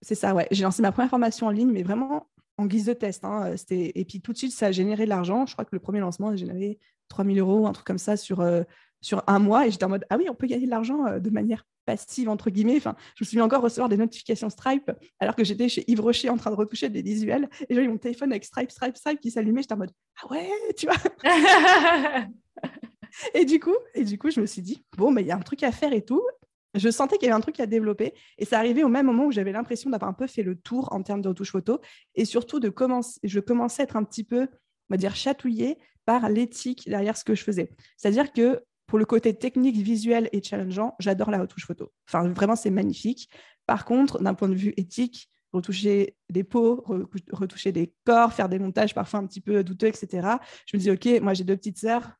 C'est ça, ouais. J'ai lancé ma première formation en ligne, mais vraiment en guise de test. Hein. Et puis tout de suite, ça a généré de l'argent. Je crois que le premier lancement a généré 3000 euros, un truc comme ça sur, euh, sur un mois. Et j'étais en mode, ah oui, on peut gagner de l'argent euh, de manière passive, entre guillemets. Enfin, je me suis encore recevoir des notifications Stripe alors que j'étais chez Yves Rocher en train de retoucher des visuels. Et j'ai eu mon téléphone avec Stripe, Stripe, Stripe qui s'allumait. J'étais en mode, ah ouais, [LAUGHS] tu vois. [LAUGHS] et, du coup, et du coup, je me suis dit, bon, mais il y a un truc à faire et tout. Je sentais qu'il y avait un truc à développer et ça arrivait au même moment où j'avais l'impression d'avoir un peu fait le tour en termes de retouche photo et surtout de commencer, je commençais à être un petit peu, on va dire, chatouillée par l'éthique derrière ce que je faisais. C'est-à-dire que pour le côté technique, visuel et challengeant, j'adore la retouche photo. Enfin, vraiment, c'est magnifique. Par contre, d'un point de vue éthique, retoucher des peaux, retoucher des corps, faire des montages parfois un petit peu douteux, etc. Je me dis, OK, moi j'ai deux petites sœurs,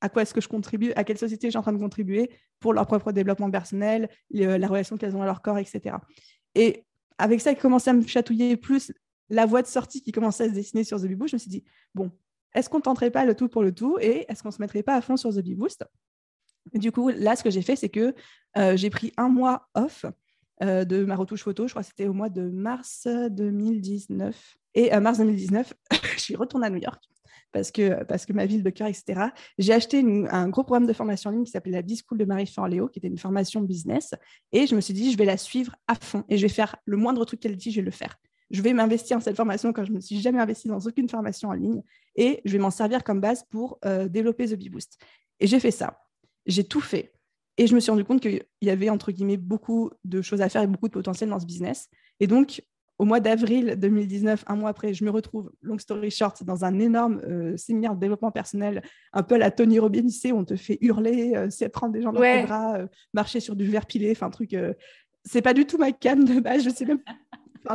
à quoi est-ce que je contribue, à quelle société je suis en train de contribuer pour leur propre développement personnel, la relation qu'elles ont à leur corps, etc. Et avec ça, il commençait à me chatouiller plus la voie de sortie qui commençait à se dessiner sur The Bee Boost. Je me suis dit, bon, est-ce qu'on tenterait pas le tout pour le tout et est-ce qu'on se mettrait pas à fond sur The Bee Boost? Du coup, là, ce que j'ai fait, c'est que euh, j'ai pris un mois off euh, de ma retouche photo. Je crois que c'était au mois de mars 2019. Et euh, mars 2019, [LAUGHS] je suis retournée à New York parce que, parce que ma ville de cœur, etc. J'ai acheté un gros programme de formation en ligne qui s'appelait la B-School de Marie Forleo, qui était une formation business. Et je me suis dit, je vais la suivre à fond et je vais faire le moindre truc qu'elle dit, je vais le faire. Je vais m'investir dans cette formation quand je ne me suis jamais investie dans aucune formation en ligne et je vais m'en servir comme base pour euh, développer The Bee Boost. Et j'ai fait ça. J'ai tout fait. Et je me suis rendu compte qu'il y avait, entre guillemets, beaucoup de choses à faire et beaucoup de potentiel dans ce business. Et donc, au mois d'avril 2019, un mois après, je me retrouve, long story short, dans un énorme euh, séminaire de développement personnel, un peu à la Tony Robbins, où on te fait hurler, euh, prendre des gens dans les bras, euh, marcher sur du verre pilé, enfin, un truc. c'est pas du tout ma canne de base, je sais même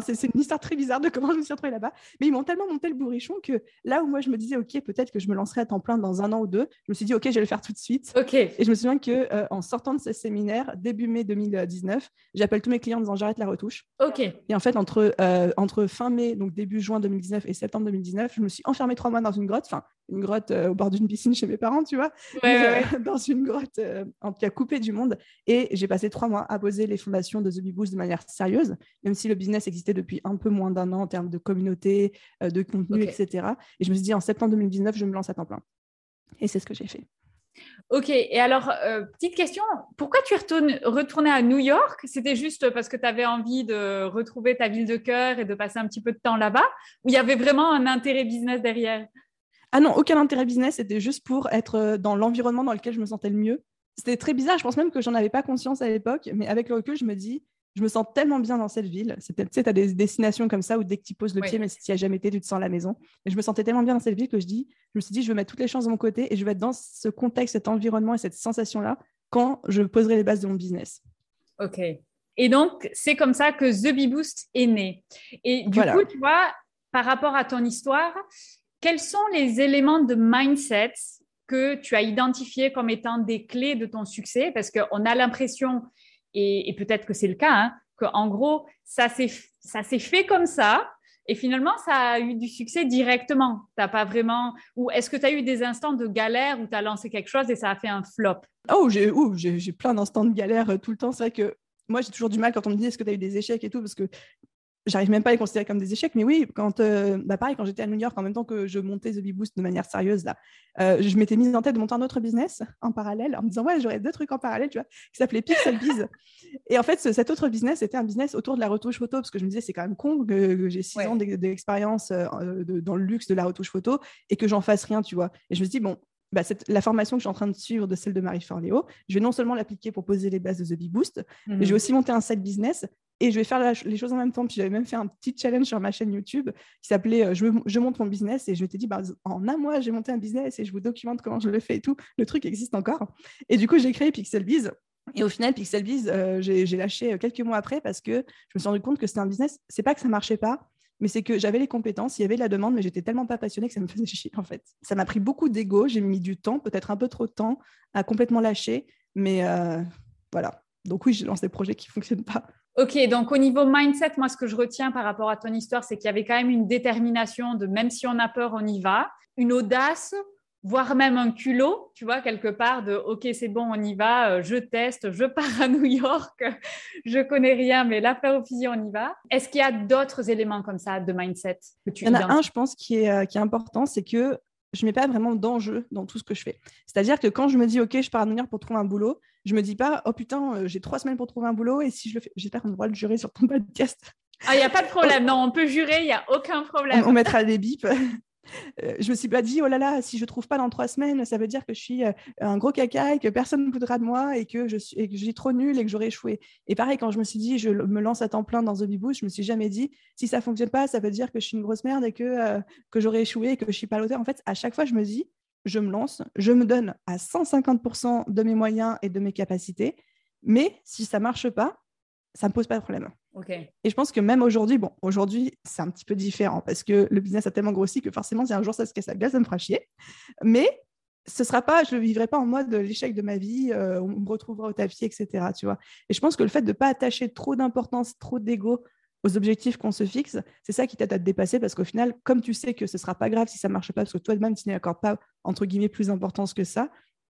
c'est une histoire très bizarre de comment je me suis retrouvée là-bas. Mais ils m'ont tellement monté le bourrichon que là où moi je me disais, OK, peut-être que je me lancerai à temps plein dans un an ou deux, je me suis dit, OK, je vais le faire tout de suite. OK. Et je me souviens que euh, en sortant de ce séminaire, début mai 2019, j'appelle tous mes clients en disant, j'arrête la retouche. OK. Et en fait, entre, euh, entre fin mai, donc début juin 2019 et septembre 2019, je me suis enfermée trois mois dans une grotte, enfin, une grotte euh, au bord d'une piscine chez mes parents, tu vois, [LAUGHS] dans une grotte, en tout cas coupée du monde. Et j'ai passé trois mois à poser les fondations de The Bee Boost de manière sérieuse, même si le business existait depuis un peu moins d'un an en termes de communauté, euh, de contenu, etc. Et je me suis dit, en septembre 2019, je me lance à temps plein. Et c'est ce que j'ai fait. Ok, et alors, euh, petite question, pourquoi tu es retourné à New York? C'était juste parce que tu avais envie de retrouver ta ville de cœur et de passer un petit peu de temps là-bas? Ou il y avait vraiment un intérêt business derrière? Ah non, aucun intérêt business, c'était juste pour être euh, dans l'environnement dans lequel je me sentais le mieux. C'était très bizarre, je pense même que j'en avais pas conscience à l'époque, mais avec le recul, je me dis, je me sens tellement bien dans cette ville. Tu sais, tu as des destinations comme ça où dès que tu poses le pied, mais si tu n'y as jamais été, tu te sens à la maison. Et je me sentais tellement bien dans cette ville que je, dis, je me suis dit, je veux mettre toutes les chances de mon côté et je vais être dans ce contexte, cet environnement et cette sensation-là quand je poserai les bases de mon business. OK. Et donc, c'est comme ça que The Bee Boost est né. Et du coup, tu vois, par rapport à ton histoire, quels sont les éléments de mindset que tu as identifiés comme étant des clés de ton succès? Parce qu'on a l'impression et, peut-être que c'est le cas, hein, qu'en gros, ça s'est fait comme ça, et finalement, ça a eu du succès directement. T'as pas vraiment. Ou est-ce que tu as eu des instants de galère où tu as lancé quelque chose et ça a fait un flop? Oh, j'ai plein d'instants de galère euh, tout le temps. C'est vrai que moi, j'ai toujours du mal quand on me dit est-ce que tu as eu des échecs et tout, parce que j'arrive même pas à les considérer comme des échecs, mais oui, quand, euh, bah pareil, quand j'étais à New York, en même temps que je montais The Bee Boost de manière sérieuse, là, euh, je m'étais mise en tête de monter un autre business en parallèle, en me disant, ouais, j'aurais deux trucs en parallèle, tu vois, qui s'appelait Pixel Biz. et en fait, cet autre business, c'était un business autour de la retouche photo, parce que je me disais, c'est quand même con que, j'ai six ans d'expérience euh, dans le luxe de la retouche photo et que j'en fasse rien, tu vois. Et je me suis dit, bon, bah, la formation que je suis en train de suivre de celle de Marie Forleo, je vais non seulement l'appliquer pour poser les bases de The Bee Boost, mais je vais mhm. aussi monter un side business et je vais faire les choses en même temps. Puis j'avais même fait un petit challenge sur ma chaîne YouTube qui s'appelait euh, je, monte mon business et je t'ai dit bah, en un mois j'ai monté un business et je vous documente comment je le fais et tout. Le truc existe encore. Et du coup j'ai créé PixelBiz. Et au final, PixelBiz, euh, j'ai lâché quelques mois après parce que je me suis rendu compte que c'était un business. C'est pas que ça marchait pas, mais c'est que j'avais les compétences, il y avait la demande, mais j'étais tellement pas passionnée que ça me faisait chier en fait. Ça m'a pris beaucoup d'ego, j'ai mis du temps, peut-être un peu trop de temps à complètement lâcher, mais euh, voilà. Donc oui, j'ai lancé des projets qui fonctionnent pas. Ok, donc au niveau mindset, moi ce que je retiens par rapport à ton histoire, c'est qu'il y avait quand même une détermination de même si on a peur, on y va, une audace voire même un culot, tu vois, quelque part de OK, c'est bon, on y va, euh, je teste, je pars à New York, [LAUGHS] je connais rien, mais là, au fusil, on y va. Est-ce qu'il y a d'autres éléments comme ça de mindset que tu Il y en a un, je pense, qui est, euh, qui est important, c'est que je ne mets pas vraiment d'enjeu dans tout ce que je fais. C'est-à-dire que quand je me dis, OK, je pars à New York pour trouver un boulot, je me dis pas, oh putain, euh, j'ai trois semaines pour trouver un boulot et si je le fais, j'espère qu'on aura le jurer sur ton podcast. Ah, il n'y a pas de [LAUGHS] problème. Non, on peut jurer, il n'y a aucun problème. On, on mettra des bips. [LAUGHS] Euh, je me suis pas dit, oh là là, si je trouve pas dans trois semaines, ça veut dire que je suis euh, un gros caca et que personne ne voudra de moi et que je suis, et que j'ai trop nul et que j'aurais échoué. Et pareil, quand je me suis dit, je me lance à temps plein dans The Bee Boost, je me suis jamais dit, si ça fonctionne pas, ça veut dire que je suis une grosse merde et que, euh, que j'aurais échoué et que je suis pas l'auteur. En fait, à chaque fois, je me dis, je me lance, je me donne à 150% de mes moyens et de mes capacités, mais si ça marche pas, ça me pose pas de problème. Et je pense que même aujourd'hui, bon, aujourd'hui, c'est un petit peu différent parce que le business a tellement grossi que forcément, si un jour ça se casse la gueule, ça me fera chier. Mais ce sera pas, je le vivrai pas en mode l'échec de ma vie, euh, on me retrouvera au tapis, etc. Tu vois. Et je pense que le fait de ne pas attacher trop d'importance, trop d'ego aux objectifs qu'on se fixe, c'est ça qui t'aide à te dépasser parce qu'au final, comme tu sais que ce sera pas grave si ça marche pas, parce que toi-même, tu n'accordes pas, entre guillemets, plus d'importance que ça,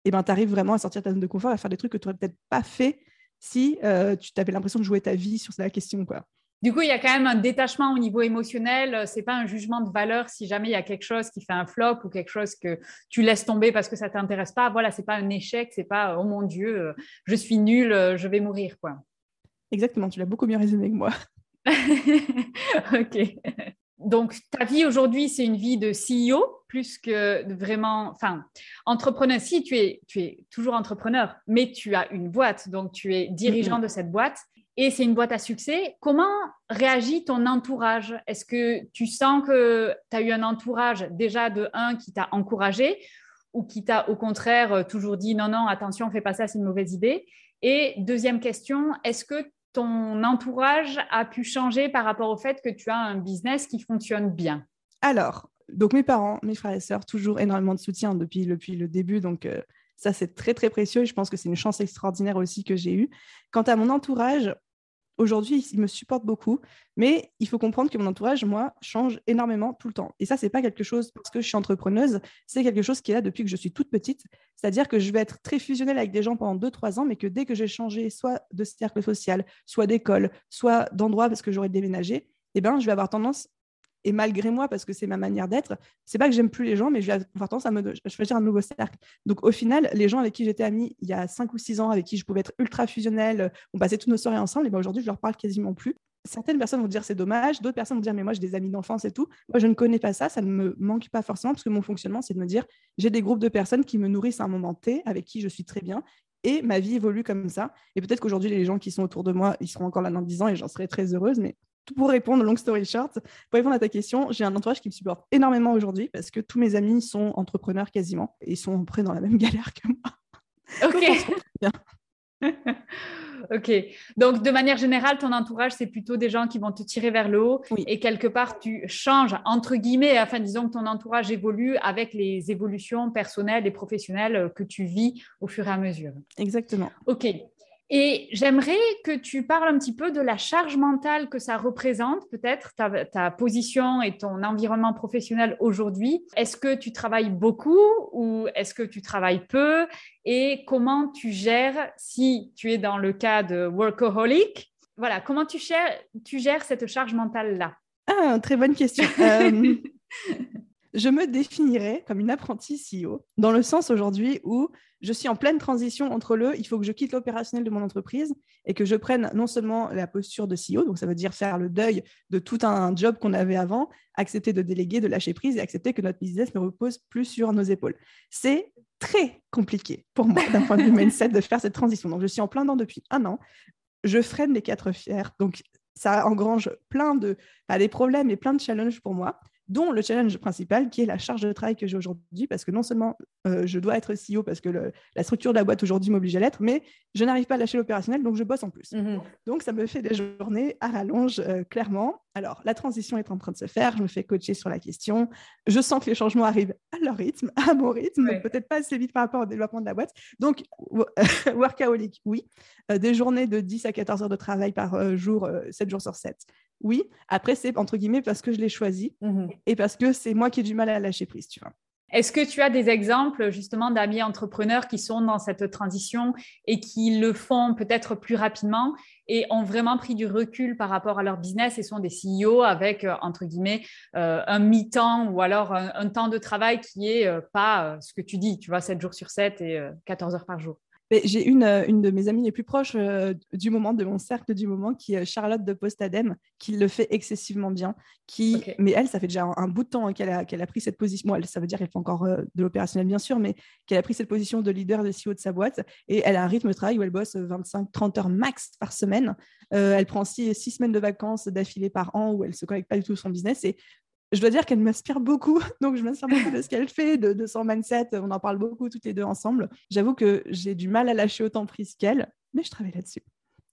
et eh ben, tu arrives vraiment à sortir ta zone de confort, à faire des trucs que tu n'aurais peut-être pas fait si euh, tu avais l'impression de jouer ta vie sur la question. Quoi. Du coup, il y a quand même un détachement au niveau émotionnel. C'est pas un jugement de valeur si jamais il y a quelque chose qui fait un flop ou quelque chose que tu laisses tomber parce que ça t'intéresse pas. Voilà, c'est pas un échec, c'est pas oh mon Dieu, euh, je suis nul, euh, je vais mourir quoi. Exactement, tu l'as beaucoup mieux résumé que moi. [LAUGHS] ok. Donc, ta vie aujourd'hui, c'est une vie de CEO plus que vraiment, enfin, entrepreneur. Si tu es, tu es toujours entrepreneur, mais tu as une boîte, donc tu es dirigeant de cette boîte et c'est une boîte à succès. Comment réagit ton entourage? Est-ce que tu sens que tu as eu un entourage déjà de un qui t'a encouragé ou qui t'a au contraire toujours dit non, non, attention, fais pas ça, c'est une mauvaise idée? Et deuxième question, est-ce que ton entourage a pu changer par rapport au fait que tu as un business qui fonctionne bien? Alors, donc mes parents, mes frères et sœurs, toujours énormément de soutien depuis, le début. Donc euh, ça, c'est très, très précieux. Et je pense que c'est une chance extraordinaire aussi que j'ai eue. Quant à mon entourage, aujourd'hui, il me supporte beaucoup, mais il faut comprendre que mon entourage, moi, change énormément tout le temps. Et ça, c'est pas quelque chose parce que je suis entrepreneuse, c'est quelque chose qui est là depuis que je suis toute petite. C'est-à-dire que je vais être très fusionnelle avec des gens pendant 2-3 ans, mais que dès que j'ai changé soit de cercle social, soit d'école, soit d'endroit parce que j'aurais déménagé, eh ben, je vais avoir tendance et malgré moi, parce que c'est ma manière d'être, c'est pas que j'aime plus les gens, mais je vais avoir tendance à me choisir un nouveau cercle. Donc au final, les gens avec qui j'étais amie il y a 5 ou 6 ans, avec qui je pouvais être ultra fusionnelle, on passait toutes nos soirées ensemble, et ben aujourd'hui, je leur parle quasiment plus. Certaines personnes vont dire c'est dommage, d'autres personnes vont dire mais moi j'ai des amis d'enfance et tout. Moi je ne connais pas ça, ça ne me manque pas forcément parce que mon fonctionnement c'est de me dire j'ai des groupes de personnes qui me nourrissent à un moment T, avec qui je suis très bien et ma vie évolue comme ça. Et peut-être qu'aujourd'hui, les gens qui sont autour de moi, ils seront encore là dans 10 ans et j'en serai très heureuse, mais pour répondre, long story short, pour répondre à ta question, j'ai un entourage qui me supporte énormément aujourd'hui parce que tous mes amis sont entrepreneurs quasiment et sont près dans la même [LAUGHS] galère que moi. Ok. [LAUGHS] ok. Donc, de manière générale, ton entourage, c'est plutôt des gens qui vont te tirer vers le haut et quelque part, tu changes, entre guillemets, enfin, disons que ton entourage évolue avec les évolutions personnelles et professionnelles que tu vis au fur et à mesure. Exactement. Ok. Et j'aimerais que tu parles un petit peu de la charge mentale que ça représente, peut-être ta, position et ton environnement professionnel aujourd'hui. Est-ce que tu travailles beaucoup ou est-ce que tu travailles peu? Et comment tu gères, si tu es dans le cas de workaholic, voilà, comment tu gères, tu gères cette charge mentale-là? Ah, très bonne question. [LAUGHS] Euh, je me définirais comme une apprentie CEO, dans le sens aujourd'hui où je suis en pleine transition entre le, il faut que je quitte l'opérationnel de mon entreprise et que je prenne non seulement la posture de CEO, donc ça veut dire faire le deuil de tout un job qu'on avait avant, accepter de déléguer, de lâcher prise et accepter que notre business ne repose plus sur nos épaules. C'est très compliqué pour moi d'un point de vue [LAUGHS] mindset de faire cette transition. Donc je suis en plein dedans depuis un an. Je freine les quatre fiers. Donc ça engrange plein de, pas des problèmes et plein de challenges pour moi dont le challenge principal qui est la charge de travail que j'ai aujourd'hui, parce que non seulement euh, je dois être CEO parce que la structure de la boîte aujourd'hui m'oblige à l'être, mais je n'arrive pas à lâcher l'opérationnel, donc je bosse en plus. Mmh donc ça me fait des journées à rallonge, euh, clairement. Alors, la transition est en train de se faire, je me fais coacher sur la question, je sens que les changements arrivent à leur rythme, à mon rythme, peut-être pas assez vite par rapport au développement de la boîte. Donc, [LAUGHS] workaholic, oui. Euh, des journées de 10 à 14 heures de travail par jour, 7 jours sur 7 oui. Après, c'est entre guillemets parce que je l'ai choisi mmh et parce que c'est moi qui ai du mal à lâcher prise, tu vois. Est-ce que tu as des exemples justement d'amis entrepreneurs qui sont dans cette transition et qui le font peut-être plus rapidement et ont vraiment pris du recul par rapport à leur business et sont des CEO avec, euh, entre guillemets, euh, un mi-temps ou alors un, temps de travail qui est euh, pas ce que tu dis, tu vois, 7 jours sur 7 et 14 heures par jour? J'ai une, euh, une de mes amies les plus proches euh, du moment, de mon cercle du moment, qui est Charlotte de Postadem, qui le fait excessivement bien. Qui, Mais elle, ça fait déjà un, bout de temps qu'elle a, qu'elle a pris cette position. elle, ça veut dire qu'elle fait encore euh, de l'opérationnel, bien sûr, mais qu'elle a pris cette position de leader de CEO de sa boîte. Et elle a un rythme de travail où elle bosse 25-30 heures max par semaine. elle prend six, six, semaines de vacances d'affilée par an où elle ne se connecte pas du tout son business. Et je dois dire qu'elle m'inspire beaucoup. [LAUGHS] Donc, je m'inspire beaucoup de ce qu'elle fait, de, son mindset. On en parle beaucoup toutes les deux ensemble. J'avoue que j'ai du mal à lâcher autant prise qu'elle, mais je travaille là-dessus.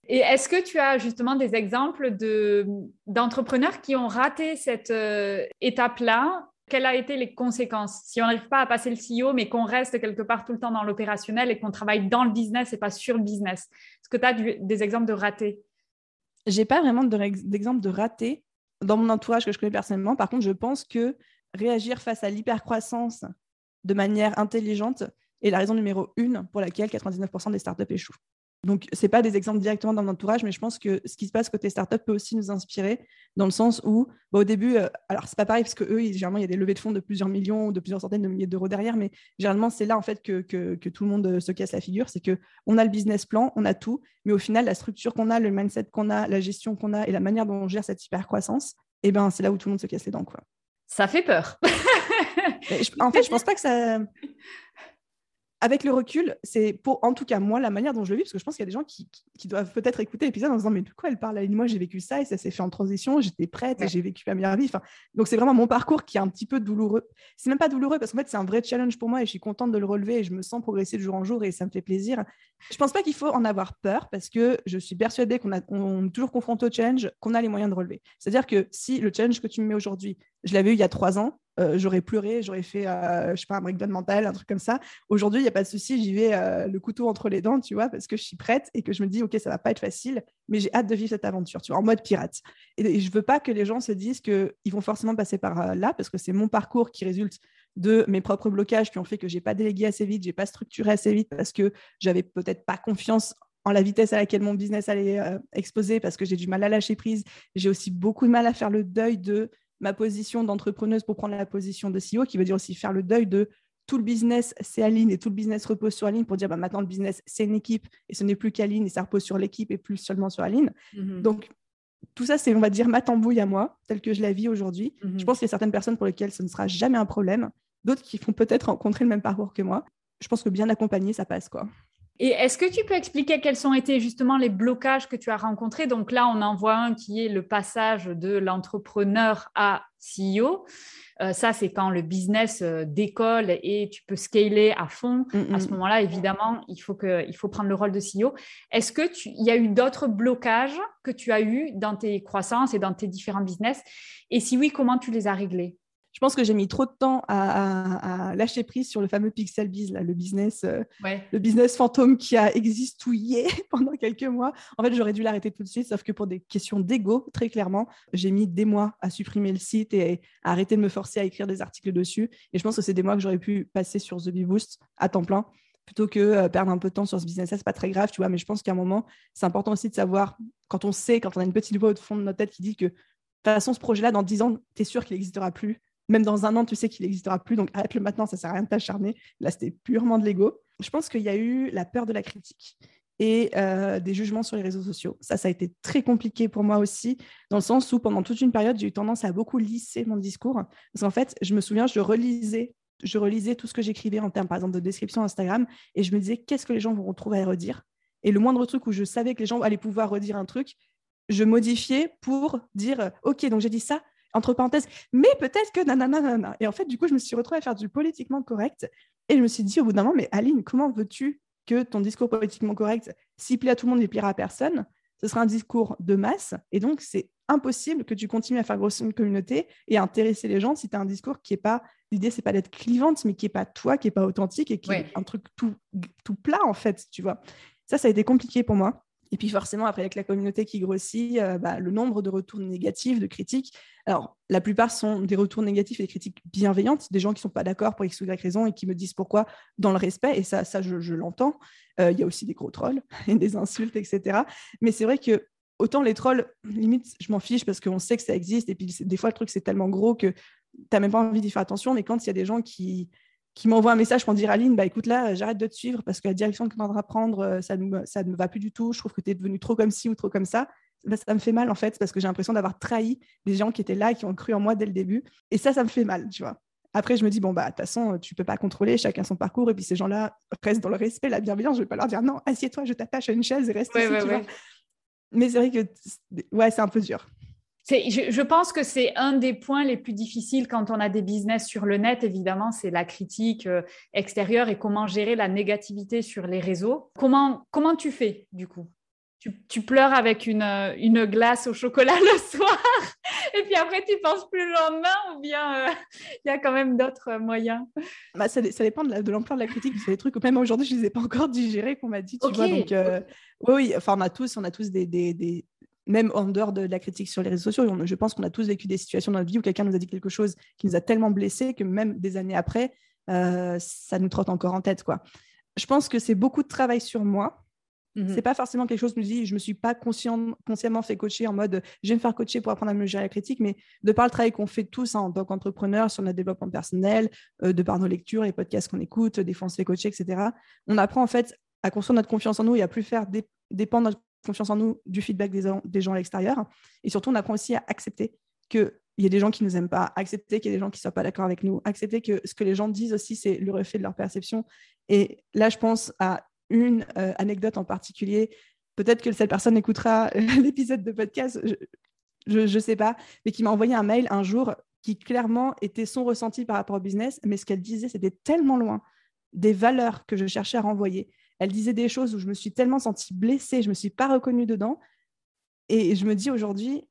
Et est-ce que tu as justement des exemples de, d'entrepreneurs qui ont raté cette euh, étape-là? Quelles ont été les conséquences? Si on n'arrive pas à passer le CEO, mais qu'on reste quelque part tout le temps dans l'opérationnel et qu'on travaille dans le business et pas sur le business, est-ce que tu as des exemples de ratés? J'ai pas vraiment d'exemples de ratés dans mon entourage que je connais personnellement. Par contre, je pense que réagir face à l'hypercroissance de manière intelligente est la raison numéro une pour laquelle 99% des startups échouent. Donc, ce n'est pas des exemples directement dans mon entourage, mais je pense que ce qui se passe côté startup peut aussi nous inspirer dans le sens où, bah, au début, euh, alors c'est pas pareil parce que eux, généralement, il y a des levées de fonds de plusieurs millions ou de plusieurs centaines de milliers d'euros derrière, mais généralement, c'est là en fait que, que, tout le monde euh, se casse la figure. C'est que on a le business plan, on a tout, mais au final, la structure qu'on a, le mindset qu'on a, la gestion qu'on a et la manière dont on gère cette hyper croissance, eh ben, c'est là où tout le monde se casse les dents. Quoi. Ça fait peur. en fait, je pense pas que ça avec le recul, c'est pour, en tout cas, moi, la manière dont je le vis, parce que je pense qu'il y a des gens qui, doivent peut-être écouter l'épisode en se disant, mais de quoi elle parle? Moi, j'ai vécu ça et ça s'est fait en transition, j'étais prête et j'ai vécu ma meilleure vie. Enfin, donc, c'est vraiment mon parcours qui est un petit peu douloureux. C'est même pas douloureux parce qu'en fait, c'est un vrai challenge pour moi et je suis contente de le relever et je me sens progresser de jour en jour et ça me fait plaisir. Je pense pas qu'il faut en avoir peur parce que je suis persuadée qu'on on est toujours confronté au challenge, qu'on a les moyens de relever. C'est-à-dire que si le challenge que tu me mets aujourd'hui, je l'avais eu il y a trois ans, euh, j'aurais pleuré, j'aurais fait, euh, je sais pas, un breakdown mental, un truc comme ça. Aujourd'hui, il n'y a pas de souci, j'y vais euh, le couteau entre les dents, tu vois, parce que je suis prête et que je me dis, OK, ça va pas être facile, mais j'ai hâte de vivre cette aventure, tu vois, en mode pirate. Et, je veux pas que les gens se disent qu'ils vont forcément passer par là, parce que c'est mon parcours qui résulte de mes propres blocages qui ont fait que j'ai pas délégué assez vite, j'ai pas structuré assez vite parce que j'avais peut-être pas confiance en la vitesse à laquelle mon business allait exposer parce que j'ai du mal à lâcher prise. J'ai aussi beaucoup de mal à faire le deuil de ma position d'entrepreneuse pour prendre la position de CEO, qui veut dire aussi faire le deuil de tout le business, c'est Aline et tout le business repose sur Aline pour dire bah, maintenant le business, c'est une équipe et ce n'est plus qu'Aline et ça repose sur l'équipe et plus seulement sur Aline. Mhm. Donc, tout ça, c'est, on va dire, ma tambouille à moi, telle que je la vis aujourd'hui. Mhm. Je pense qu'il y a certaines personnes pour lesquelles ce ne sera jamais un problème, d'autres qui font peut-être rencontrer le même parcours que moi. Je pense que bien accompagné, ça passe, quoi. Et est-ce que tu peux expliquer quels ont été justement les blocages que tu as rencontrés? Donc là, on en voit un qui est le passage de l'entrepreneur à CEO. Euh, ça, c'est quand le business euh, décolle et tu peux scaler à fond. Mm, à ce mm. moment-là, évidemment, il faut, que, il faut prendre le rôle de CEO. Est-ce qu'il y a eu d'autres blocages que tu as eu dans tes croissances et dans tes différents business? Et si oui, comment tu les as réglés? Je pense que j'ai mis trop de temps à, lâcher prise sur le fameux Pixel Biz, le, business, euh, le business fantôme qui a existouillé [LAUGHS] pendant quelques mois. En fait, j'aurais dû l'arrêter tout de suite, sauf que pour des questions d'ego, très clairement, j'ai mis des mois à supprimer le site et à arrêter de me forcer à écrire des articles dessus. Et je pense que c'est des mois que j'aurais pu passer sur The Bee Boost à temps plein plutôt que euh, perdre un peu de temps sur ce business-là, c'est pas très grave, tu vois. Mais je pense qu'à un moment, c'est important aussi de savoir, quand on sait, quand on a une petite voix au fond de notre tête qui dit que de toute façon, ce projet-là, dans 10 ans, tu es sûr qu'il n'existera plus même dans un an, tu sais qu'il n'existera plus, donc arrête-le maintenant, ça sert à rien de t'acharner. Là, c'était purement de l'ego. Je pense qu'il y a eu la peur de la critique et euh, des jugements sur les réseaux sociaux. Ça, ça a été très compliqué pour moi aussi, dans le sens où pendant toute une période, j'ai eu tendance à beaucoup lisser mon discours. Parce qu'en fait, je me souviens, je relisais, je relisais tout ce que j'écrivais en termes, par exemple, de description Instagram, et je me disais, qu'est-ce que les gens vont retrouver à redire? Et le moindre truc où je savais que les gens allaient pouvoir redire un truc, je modifiais pour dire, OK, donc j'ai dit ça, entre parenthèses, mais peut-être que nanana. Et en fait, du coup, je me suis retrouvée à faire du politiquement correct. Et je me suis dit au bout d'un moment, mais Aline, comment veux-tu que ton discours politiquement correct, s'il plaît à tout le monde, ne plaira à personne Ce sera un discours de masse. Et donc, c'est impossible que tu continues à faire grossir une communauté et à intéresser les gens si tu as un discours qui est pas. L'idée, c'est pas d'être clivante, mais qui est pas toi, qui est pas authentique et qui est un truc tout, tout plat, en fait, tu vois. Ça, ça a été compliqué pour moi. Et puis forcément, après, avec la communauté qui grossit, euh, bah, le nombre de retours négatifs, de critiques. Alors, la plupart sont des retours négatifs et des critiques bienveillantes, des gens qui ne sont pas d'accord pour X ou Y raison et qui me disent pourquoi dans le respect. Et ça, ça je, l'entends. Euh, il y a aussi des gros trolls [LAUGHS] et des insultes, etc. Mais c'est vrai que autant les trolls, limite, je m'en fiche parce qu'on sait que ça existe. Et puis, des fois, le truc, c'est tellement gros que tu n'as même pas envie d'y faire attention. Mais quand il y a des gens qui, qui m'envoie un message pour dire Aline, bah écoute là, j'arrête de te suivre parce que la direction que tu es prendre, euh, ça ne, ça me va plus du tout. Je trouve que tu es devenu trop comme ci ou trop comme ça. Bah, ça me fait mal en fait parce que j'ai l'impression d'avoir trahi des gens qui étaient là et qui ont cru en moi dès le début. Et ça, ça me fait mal, tu vois. Après, je me dis, bon, bah, de toute façon, tu peux pas contrôler chacun son parcours. Et puis, ces gens-là restent dans le respect, la bienveillance. Je vais pas leur dire, non, assieds-toi, je t'attache à une chaise et reste ici. Mais c'est vrai que, ouais, c'est un peu dur. Je, je, pense que c'est un des points les plus difficiles quand on a des business sur le net, évidemment, c'est la critique euh, extérieure et comment gérer la négativité sur les réseaux. Comment, comment tu fais du coup? Tu, pleures avec une, euh, une, glace au chocolat [LAUGHS] le soir et puis après tu penses plus le lendemain ou bien euh, il y a quand même d'autres moyens? Bah, ça, ça, dépend de l'ampleur de, la critique. C'est des trucs que même aujourd'hui je ne les ai pas encore digérés qu'on m'a dit. Tu vois, donc, oui, oui, enfin on a tous, on a tous des, des, des même en dehors de, la critique sur les réseaux sociaux, je pense qu'on a tous vécu des situations dans notre vie où quelqu'un nous a dit quelque chose qui nous a tellement blessés que même des années après, euh, ça nous trotte encore en tête. Quoi. Je pense que c'est beaucoup de travail sur moi. Ce mmh n'est C'est pas forcément quelque chose que je me dis, je me suis pas consciemment fait coacher en mode je vais me faire coacher pour apprendre à me gérer la critique, mais de par le travail qu'on fait tous hein, en tant qu'entrepreneurs sur notre développement personnel, euh, de par nos lectures, les podcasts qu'on écoute, des fois on se fait coacher, etc. On apprend en fait à construire notre confiance en nous et à plus faire dépendre notre confiance en nous du feedback des, gens à l'extérieur. Et surtout, on apprend aussi à accepter qu'il y a des gens qui ne nous aiment pas, accepter qu'il y a des gens qui ne soient pas d'accord avec nous, accepter que ce que les gens disent aussi, c'est le reflet de leur perception. Et là, je pense à une euh, anecdote en particulier. Peut-être que cette personne écoutera [LAUGHS] l'épisode de podcast, je ne sais pas, mais qui m'a envoyé un mail un jour qui clairement était son ressenti par rapport au business, mais ce qu'elle disait, c'était tellement loin des valeurs que je cherchais à renvoyer elle disait des choses où je me suis tellement sentie blessée, je ne me suis pas reconnue dedans. Et je me dis aujourd'hui,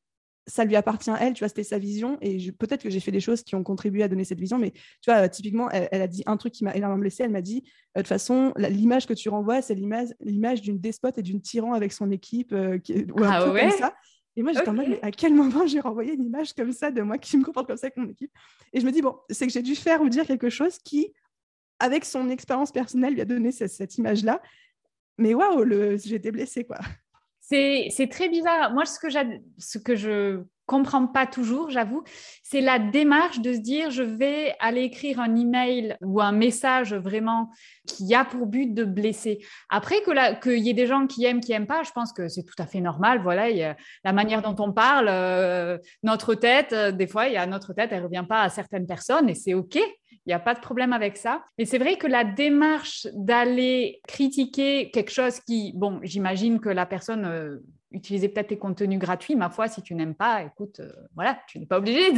ça lui appartient à elle, tu vois, c'était sa vision. Et peut-être que j'ai fait des choses qui ont contribué à donner cette vision, mais tu vois, typiquement, elle, a dit un truc qui m'a énormément blessée. Elle m'a dit, euh, de toute façon, l'image que tu renvoies, c'est l'image d'une despote et d'une tyran avec son équipe, euh, ou un ah truc comme ça. Et moi, j'étais en mode, mais à quel moment j'ai renvoyé une image comme ça de moi qui me comporte comme ça avec mon équipe? Et je me dis, bon, c'est que j'ai dû faire ou dire quelque chose qui avec son expérience personnelle, lui a donné cette, image-là. Mais waouh, j'ai été blessée, quoi. C'est très bizarre. Moi, ce que, ce que je comprends pas toujours, j'avoue, c'est la démarche de se dire je vais aller écrire un email ou un message vraiment qui a pour but de blesser. Après que qu'il y ait des gens qui aiment, qui aiment pas, je pense que c'est tout à fait normal. Voilà, la manière dont on parle, euh, notre tête, euh, des fois, il y a notre tête, elle revient pas à certaines personnes et c'est ok. Il n'y a pas de problème avec ça. Mais c'est vrai que la démarche d'aller critiquer quelque chose qui, bon, j'imagine que la personne euh, utilisait peut-être tes contenus gratuits. Ma foi, si tu n'aimes pas, écoute, euh, voilà, tu n'es pas obligé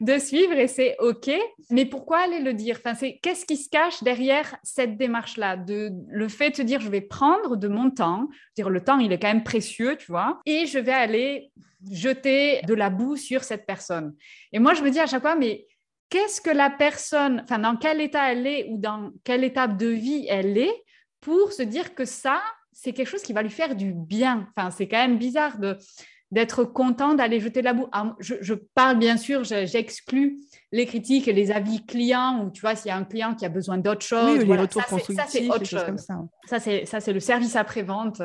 de, [LAUGHS] suivre et c'est OK. Mais pourquoi aller le dire? Enfin, c'est, Qu'est-ce qui se cache derrière cette démarche-là? De, Le fait de dire, je vais prendre de mon temps, dire le temps, il est quand même précieux, tu vois, et je vais aller jeter de la boue sur cette personne. Et moi, je me dis à chaque fois, mais qu'est-ce que la personne, enfin, dans quel état elle est ou dans quelle étape de vie elle est pour se dire que ça, c'est quelque chose qui va lui faire du bien. Enfin, c'est quand même bizarre de d'être content d'aller jeter de la boue. je, parle bien sûr, j'exclus les critiques et les avis clients, ou tu vois, s'il y a un client qui a besoin d'autre chose. Oui, les retours ça, c'est autre chose. Comme ça. Ça, c'est, ça, c'est le service après-vente.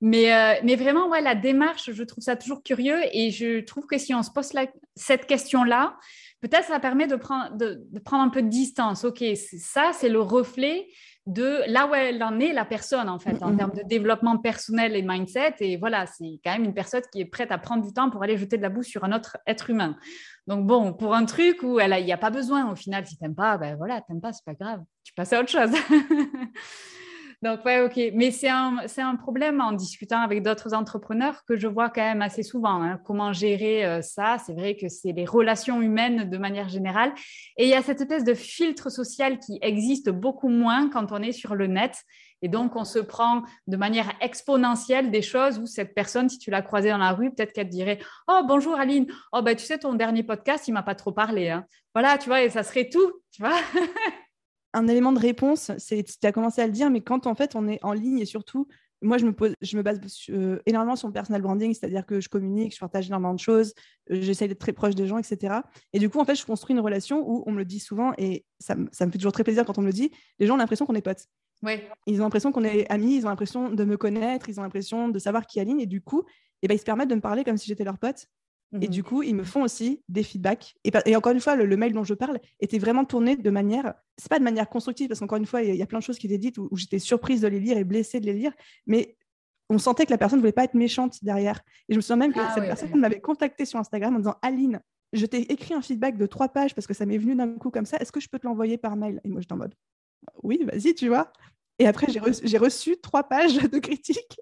Mais, euh, mais vraiment, ouais, la démarche, je trouve ça toujours curieux et je trouve que si on se pose cette question-là, peut-être ça permet de prendre, de, prendre un peu de distance. OK, ça, c'est le reflet de là où elle en est, la personne, en fait, en mm-hmm. termes de développement personnel et mindset. Et voilà, c'est quand même une personne qui est prête à prendre du temps pour aller jeter de la boue sur un autre être humain. Donc, bon, pour un truc où il n'y a pas besoin, au final, si tu n'aimes pas, ben voilà, tu n'aimes pas, c'est pas grave. Tu passes à autre chose. [LAUGHS] Donc, ouais, ok. Mais c'est un, un, problème en discutant avec d'autres entrepreneurs que je vois quand même assez souvent. Hein. Comment gérer euh, ça C'est vrai que c'est les relations humaines de manière générale. Et il y a cette espèce de filtre social qui existe beaucoup moins quand on est sur le net. Et donc, on se prend de manière exponentielle des choses où cette personne, si tu l'as croisée dans la rue, peut-être qu'elle te dirait Oh, bonjour Aline. Oh, ben, tu sais, ton dernier podcast, il m'a pas trop parlé. Hein. Voilà, tu vois, et ça serait tout. Tu vois [LAUGHS] un élément de réponse, c'est tu as commencé à le dire, mais quand en fait on est en ligne et surtout, moi je me, pose, je me base euh, énormément sur le personal branding, c'est-à-dire que je communique, je partage énormément de choses, euh, j'essaie d'être très proche des gens, etc. Et du coup, en fait, je construis une relation où on me le dit souvent et ça, ça me fait toujours très plaisir quand on me le dit. Les gens ont l'impression qu'on est potes. Ouais. Ils ont l'impression qu'on est amis, ils ont l'impression de me connaître, ils ont l'impression de savoir qui Aline et du coup, eh ben, ils se permettent de me parler comme si j'étais leur pote. Et du mhm. coup, ils me font aussi des feedbacks. Et, encore une fois, le, mail dont je parle était vraiment tourné de manière, c'est pas de manière constructive, parce qu'encore une fois, il y, a plein de choses qui étaient dites où, j'étais surprise de les lire et blessée de les lire, mais on sentait que la personne ne voulait pas être méchante derrière. Et je me souviens même que ah cette personne m'avait contacté sur Instagram en disant Aline, je t'ai écrit un feedback de trois pages parce que ça m'est venu d'un coup comme ça, est-ce que je peux te l'envoyer par mail? Et moi, j'étais en mode oui, vas-y, tu vois. Et après, j'ai reçu, reçu, trois pages [LAUGHS] de critiques.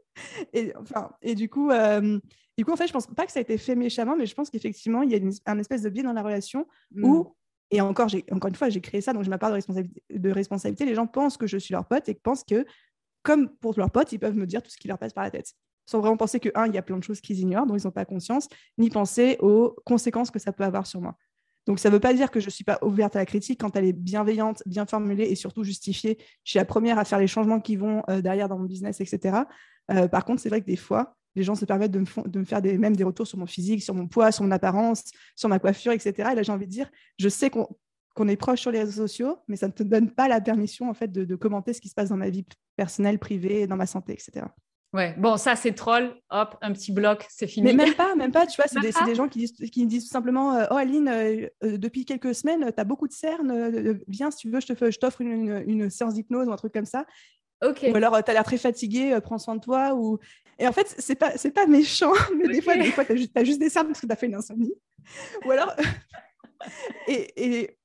Et, enfin, et du coup, euh, du coup, en fait, je pense pas que ça a été fait méchamment, mais je pense qu'effectivement, il y a un espèce de biais dans la relation où, mm. et encore, encore une fois, j'ai créé ça, donc je ma part de responsabilité, de responsabilité. Les gens pensent que je suis leur pote et pensent que, comme pour leur pote, ils peuvent me dire tout ce qui leur passe par la tête. Sans vraiment penser que, un, il y a plein de choses qu'ils ignorent, dont ils n'ont pas conscience, ni penser aux conséquences que ça peut avoir sur moi. Donc, ça ne veut pas dire que je ne suis pas ouverte à la critique quand elle est bienveillante, bien formulée et surtout justifiée. Je suis la première à faire les changements qui vont euh, derrière dans mon business, etc. Euh, par contre, c'est vrai que des fois, les gens se permettent de me, faire des, même des retours sur mon physique, sur mon poids, sur mon apparence, sur ma coiffure, etc. Et là, j'ai envie de dire, je sais qu'on est proche sur les réseaux sociaux, mais ça ne te donne pas la permission en fait de, commenter ce qui se passe dans ma vie personnelle, privée, dans ma santé, etc. Ouais, bon, ça c'est troll, hop, un petit bloc, c'est fini. Mais même pas, même pas, tu vois, c'est des, gens qui disent, qui disent tout simplement euh, Oh Aline, euh, euh, depuis quelques semaines, tu as beaucoup de cernes, viens si tu veux, je t'offre une, une, séance d'hypnose ou un truc comme ça. Ok. Ou alors, tu as l'air très fatigué, prends soin de toi. Ou... Et en fait, c'est pas, pas méchant, [LAUGHS] mais des fois, des fois tu as, as, juste des cernes parce que tu as fait une insomnie. ou alors. [LAUGHS] et, et,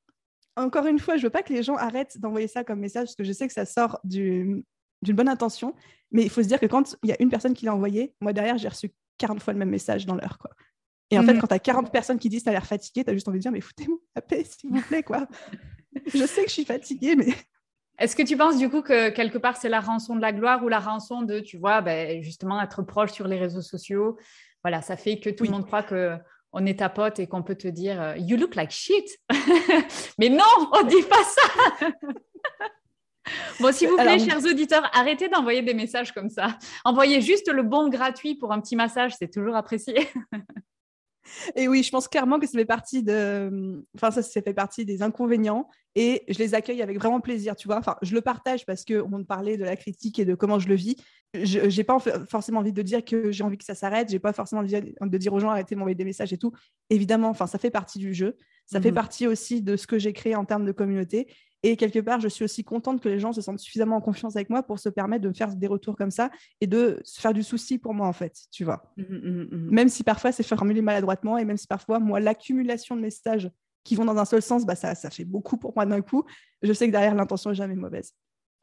encore une fois, je veux pas que les gens arrêtent d'envoyer ça comme message parce que je sais que ça sort du, d'une bonne intention. Mais il faut se dire que quand il y a une personne qui l'a envoyé, moi derrière, j'ai reçu 40 fois le même message dans l'heure. Quoi. Et en fait, mhm. quand tu as 40 personnes qui disent tu as l'air fatigué, tu as juste envie de dire mais foutez-moi la paix, s'il vous plaît. quoi. [LAUGHS] je sais que je suis fatiguée, mais. Est-ce que tu penses du coup que quelque part c'est la rançon de la gloire ou la rançon de, tu vois, ben, justement être proche sur les réseaux sociaux? Voilà, ça fait que tout le monde croit que on est ta pote et qu'on peut te dire euh, You look like shit. [LAUGHS] mais non, on dit pas ça. [LAUGHS] Bon, s'il vous plaît, chers auditeurs, arrêtez d'envoyer des messages comme ça. Envoyez juste le bon gratuit pour un petit massage, c'est toujours apprécié. [LAUGHS] Et oui, je pense clairement que ça fait partie de, enfin ça, ça fait partie des inconvénients et je les accueille avec vraiment plaisir, tu vois. Enfin, je le partage parce que on parlait de la critique et de comment je le vis. Je n'ai pas forcément envie de dire que j'ai envie que ça s'arrête. J'ai pas forcément envie de dire aux gens arrêtez de m'envoyer des messages et tout. Évidemment, enfin ça fait partie du jeu. Ça fait mmh partie aussi de ce que j'ai créé en termes de communauté. Et quelque part, je suis aussi contente que les gens se sentent suffisamment en confiance avec moi pour se permettre de me faire des retours comme ça et de se faire du souci pour moi, en fait, tu vois. Mmh, mmh, mmh, même si parfois c'est formulé maladroitement et même si parfois, moi, l'accumulation de messages qui vont dans un seul sens, bah, ça, ça fait beaucoup pour moi d'un coup. Je sais que derrière, l'intention n'est jamais mauvaise.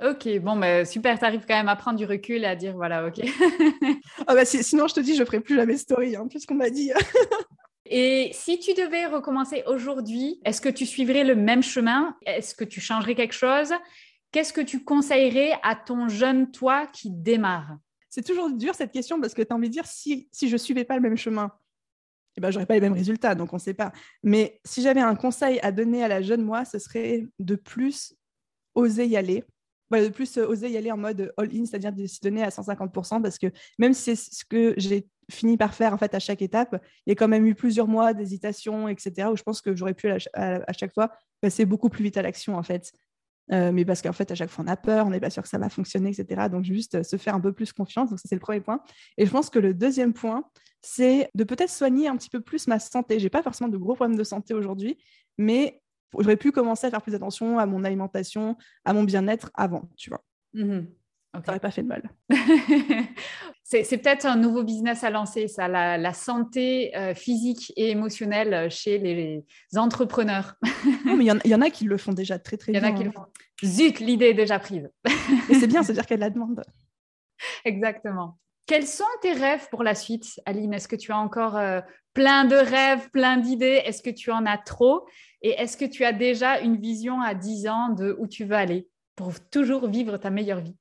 Ok, bon, bah, super, tu arrives quand même à prendre du recul et à dire voilà, ok. [LAUGHS] ah bah, sinon, je te dis, je ne ferai plus la mes stories, hein, puisqu'on m'a dit. [LAUGHS] Et si tu devais recommencer aujourd'hui, est-ce que tu suivrais le même chemin? Est-ce que tu changerais quelque chose? Qu'est-ce que tu conseillerais à ton jeune toi qui démarre? C'est toujours dur cette question parce que tu as envie de dire si, je ne suivais pas le même chemin, eh ben, j'aurais pas les mêmes résultats, donc on ne sait pas. Mais si j'avais un conseil à donner à la jeune moi, ce serait de plus oser y aller. De plus oser y aller en mode all-in, c'est-à-dire de se donner à 150%, parce que même si c'est ce que j'ai fini par faire en fait à chaque étape. Il y a quand même eu plusieurs mois d'hésitation, etc. Où je pense que j'aurais pu à, chaque fois passer beaucoup plus vite à l'action en fait. Euh, mais parce qu'en fait, à chaque fois, on a peur, on n'est pas sûr que ça va fonctionner, etc. Donc, juste se faire un peu plus confiance. Donc, ça, c'est le premier point. Et je pense que le deuxième point, c'est de peut-être soigner un petit peu plus ma santé. J'ai pas forcément de gros problèmes de santé aujourd'hui, mais j'aurais pu commencer à faire plus attention à mon alimentation, à mon bien-être avant, tu vois. Mmh ça n'aurait pas fait de mal. [LAUGHS] c'est peut-être un nouveau business à lancer, ça, la, santé euh, physique et émotionnelle chez les, entrepreneurs. non, mais il y, en a qui le font déjà très très bien. Il y en a qui le font. Zut, l'idée est déjà prise. et c'est bien, c'est-à-dire qu'elle la demande. [LAUGHS] Exactement. Quels sont tes rêves pour la suite, Aline? Est-ce que tu as encore euh, plein de rêves, plein d'idées Est-ce que tu en as trop? Et est-ce que tu as déjà une vision à 10 ans de où tu veux aller pour toujours vivre ta meilleure vie?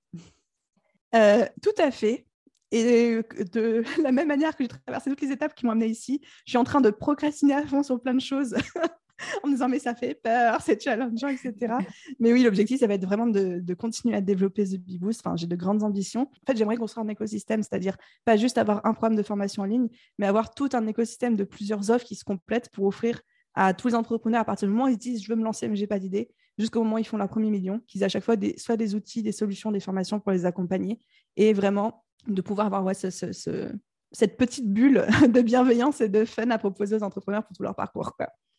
Euh, tout à fait. Et de [LAUGHS] la même manière que j'ai traversé toutes les étapes qui m'ont amené ici, je suis en train de procrastiner à fond sur plein de choses. [LAUGHS] [LAUGHS] en me disant mais ça fait peur, c'est challengeant, etc. mais oui, l'objectif, ça va être vraiment de, continuer à développer The Bee Boost. Enfin, j'ai de grandes ambitions. En fait, j'aimerais construire un écosystème, c'est-à-dire pas juste avoir un programme de formation en ligne, mais avoir tout un écosystème de plusieurs offres qui se complètent pour offrir à tous les entrepreneurs à partir du moment où ils disent je veux me lancer mais j'ai pas d'idée, jusqu'au moment où ils font leur premier million, qu'ils aient à chaque fois des, soit des outils, des solutions, des formations pour les accompagner et vraiment de pouvoir avoir ce, cette petite bulle [LAUGHS] de bienveillance et de fun à proposer aux entrepreneurs pour tout leur parcours.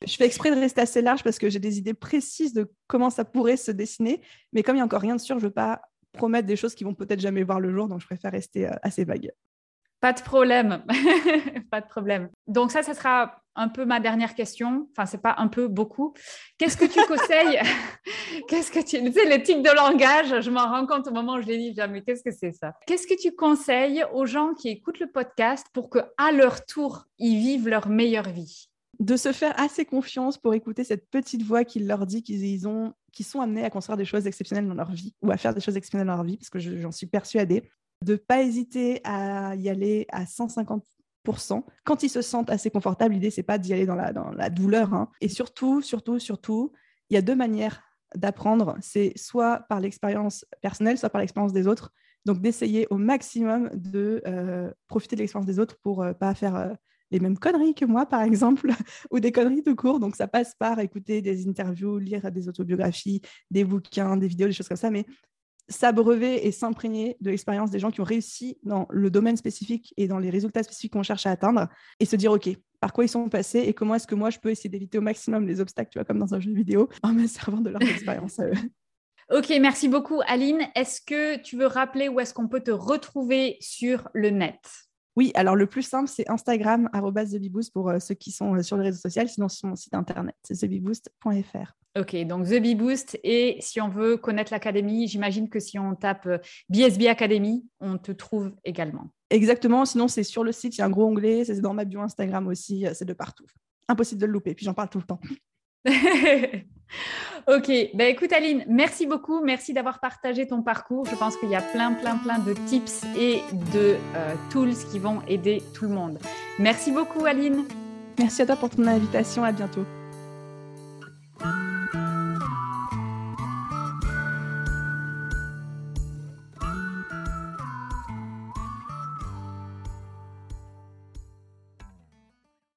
Je fais exprès de rester assez large parce que j'ai des idées précises de comment ça pourrait se dessiner, mais comme il n'y a encore rien de sûr, je ne veux pas promettre des choses qui vont peut-être jamais voir le jour, donc je préfère rester euh, assez vague. Pas de problème, [LAUGHS] pas de problème. Donc ça, ça sera un peu ma dernière question. Enfin, c'est pas un peu, beaucoup. Qu'est-ce que tu [LAUGHS] conseilles [LAUGHS] Qu'est-ce que tu... tu sais, les tics de langage, je m'en rends compte au moment où je l'ai dit, mais qu'est-ce que c'est ça? Qu'est-ce que tu conseilles aux gens qui écoutent le podcast pour que à leur tour, ils vivent leur meilleure vie? De se faire assez confiance pour écouter cette petite voix qui leur dit qu'ils ont, qu'ils sont amenés à construire des choses exceptionnelles dans leur vie ou à faire des choses exceptionnelles dans leur vie, parce que j'en suis persuadée de ne pas hésiter à y aller à 150 quand ils se sentent assez confortables, l'idée, c'est pas d'y aller dans la, douleur. Hein. Et surtout, surtout, surtout, il y a deux manières d'apprendre. C'est soit par l'expérience personnelle, soit par l'expérience des autres. Donc, d'essayer au maximum de euh, profiter de l'expérience des autres pour euh, pas faire euh, les mêmes conneries que moi, par exemple, [LAUGHS] ou des conneries de cours. Donc, ça passe par écouter des interviews, lire des autobiographies, des bouquins, des vidéos, des choses comme ça, mais s'abreuver et s'imprégner de l'expérience des gens qui ont réussi dans le domaine spécifique et dans les résultats spécifiques qu'on cherche à atteindre et se dire, OK, par quoi ils sont passés et comment est-ce que moi je peux essayer d'éviter au maximum les obstacles, tu vois, comme dans un jeu vidéo, [LAUGHS] en me servant de leur [LAUGHS] expérience à eux. Ok, merci beaucoup Aline. Est-ce que tu veux rappeler où est-ce qu'on peut te retrouver sur le net? Oui, alors le plus simple, c'est Instagram, TheBeBoost pour euh, ceux qui sont euh, sur les réseaux sociaux, sinon sur mon site internet, c'est thebeboost.fr. Ok, donc The Bee Boost. Et si on veut connaître l'académie, j'imagine que si on tape BSB euh, Academy, on te trouve également. Exactement, sinon c'est sur le site, il y a un gros onglet, c'est dans ma bio Instagram aussi, c'est de partout. Impossible de le louper, puis j'en parle tout le temps. [LAUGHS] Ok, bah écoute Aline, merci beaucoup, merci d'avoir partagé ton parcours. Je pense qu'il y a plein, plein, plein de tips et de euh, tools qui vont aider tout le monde. Merci beaucoup Aline. Merci à toi pour ton invitation, à bientôt.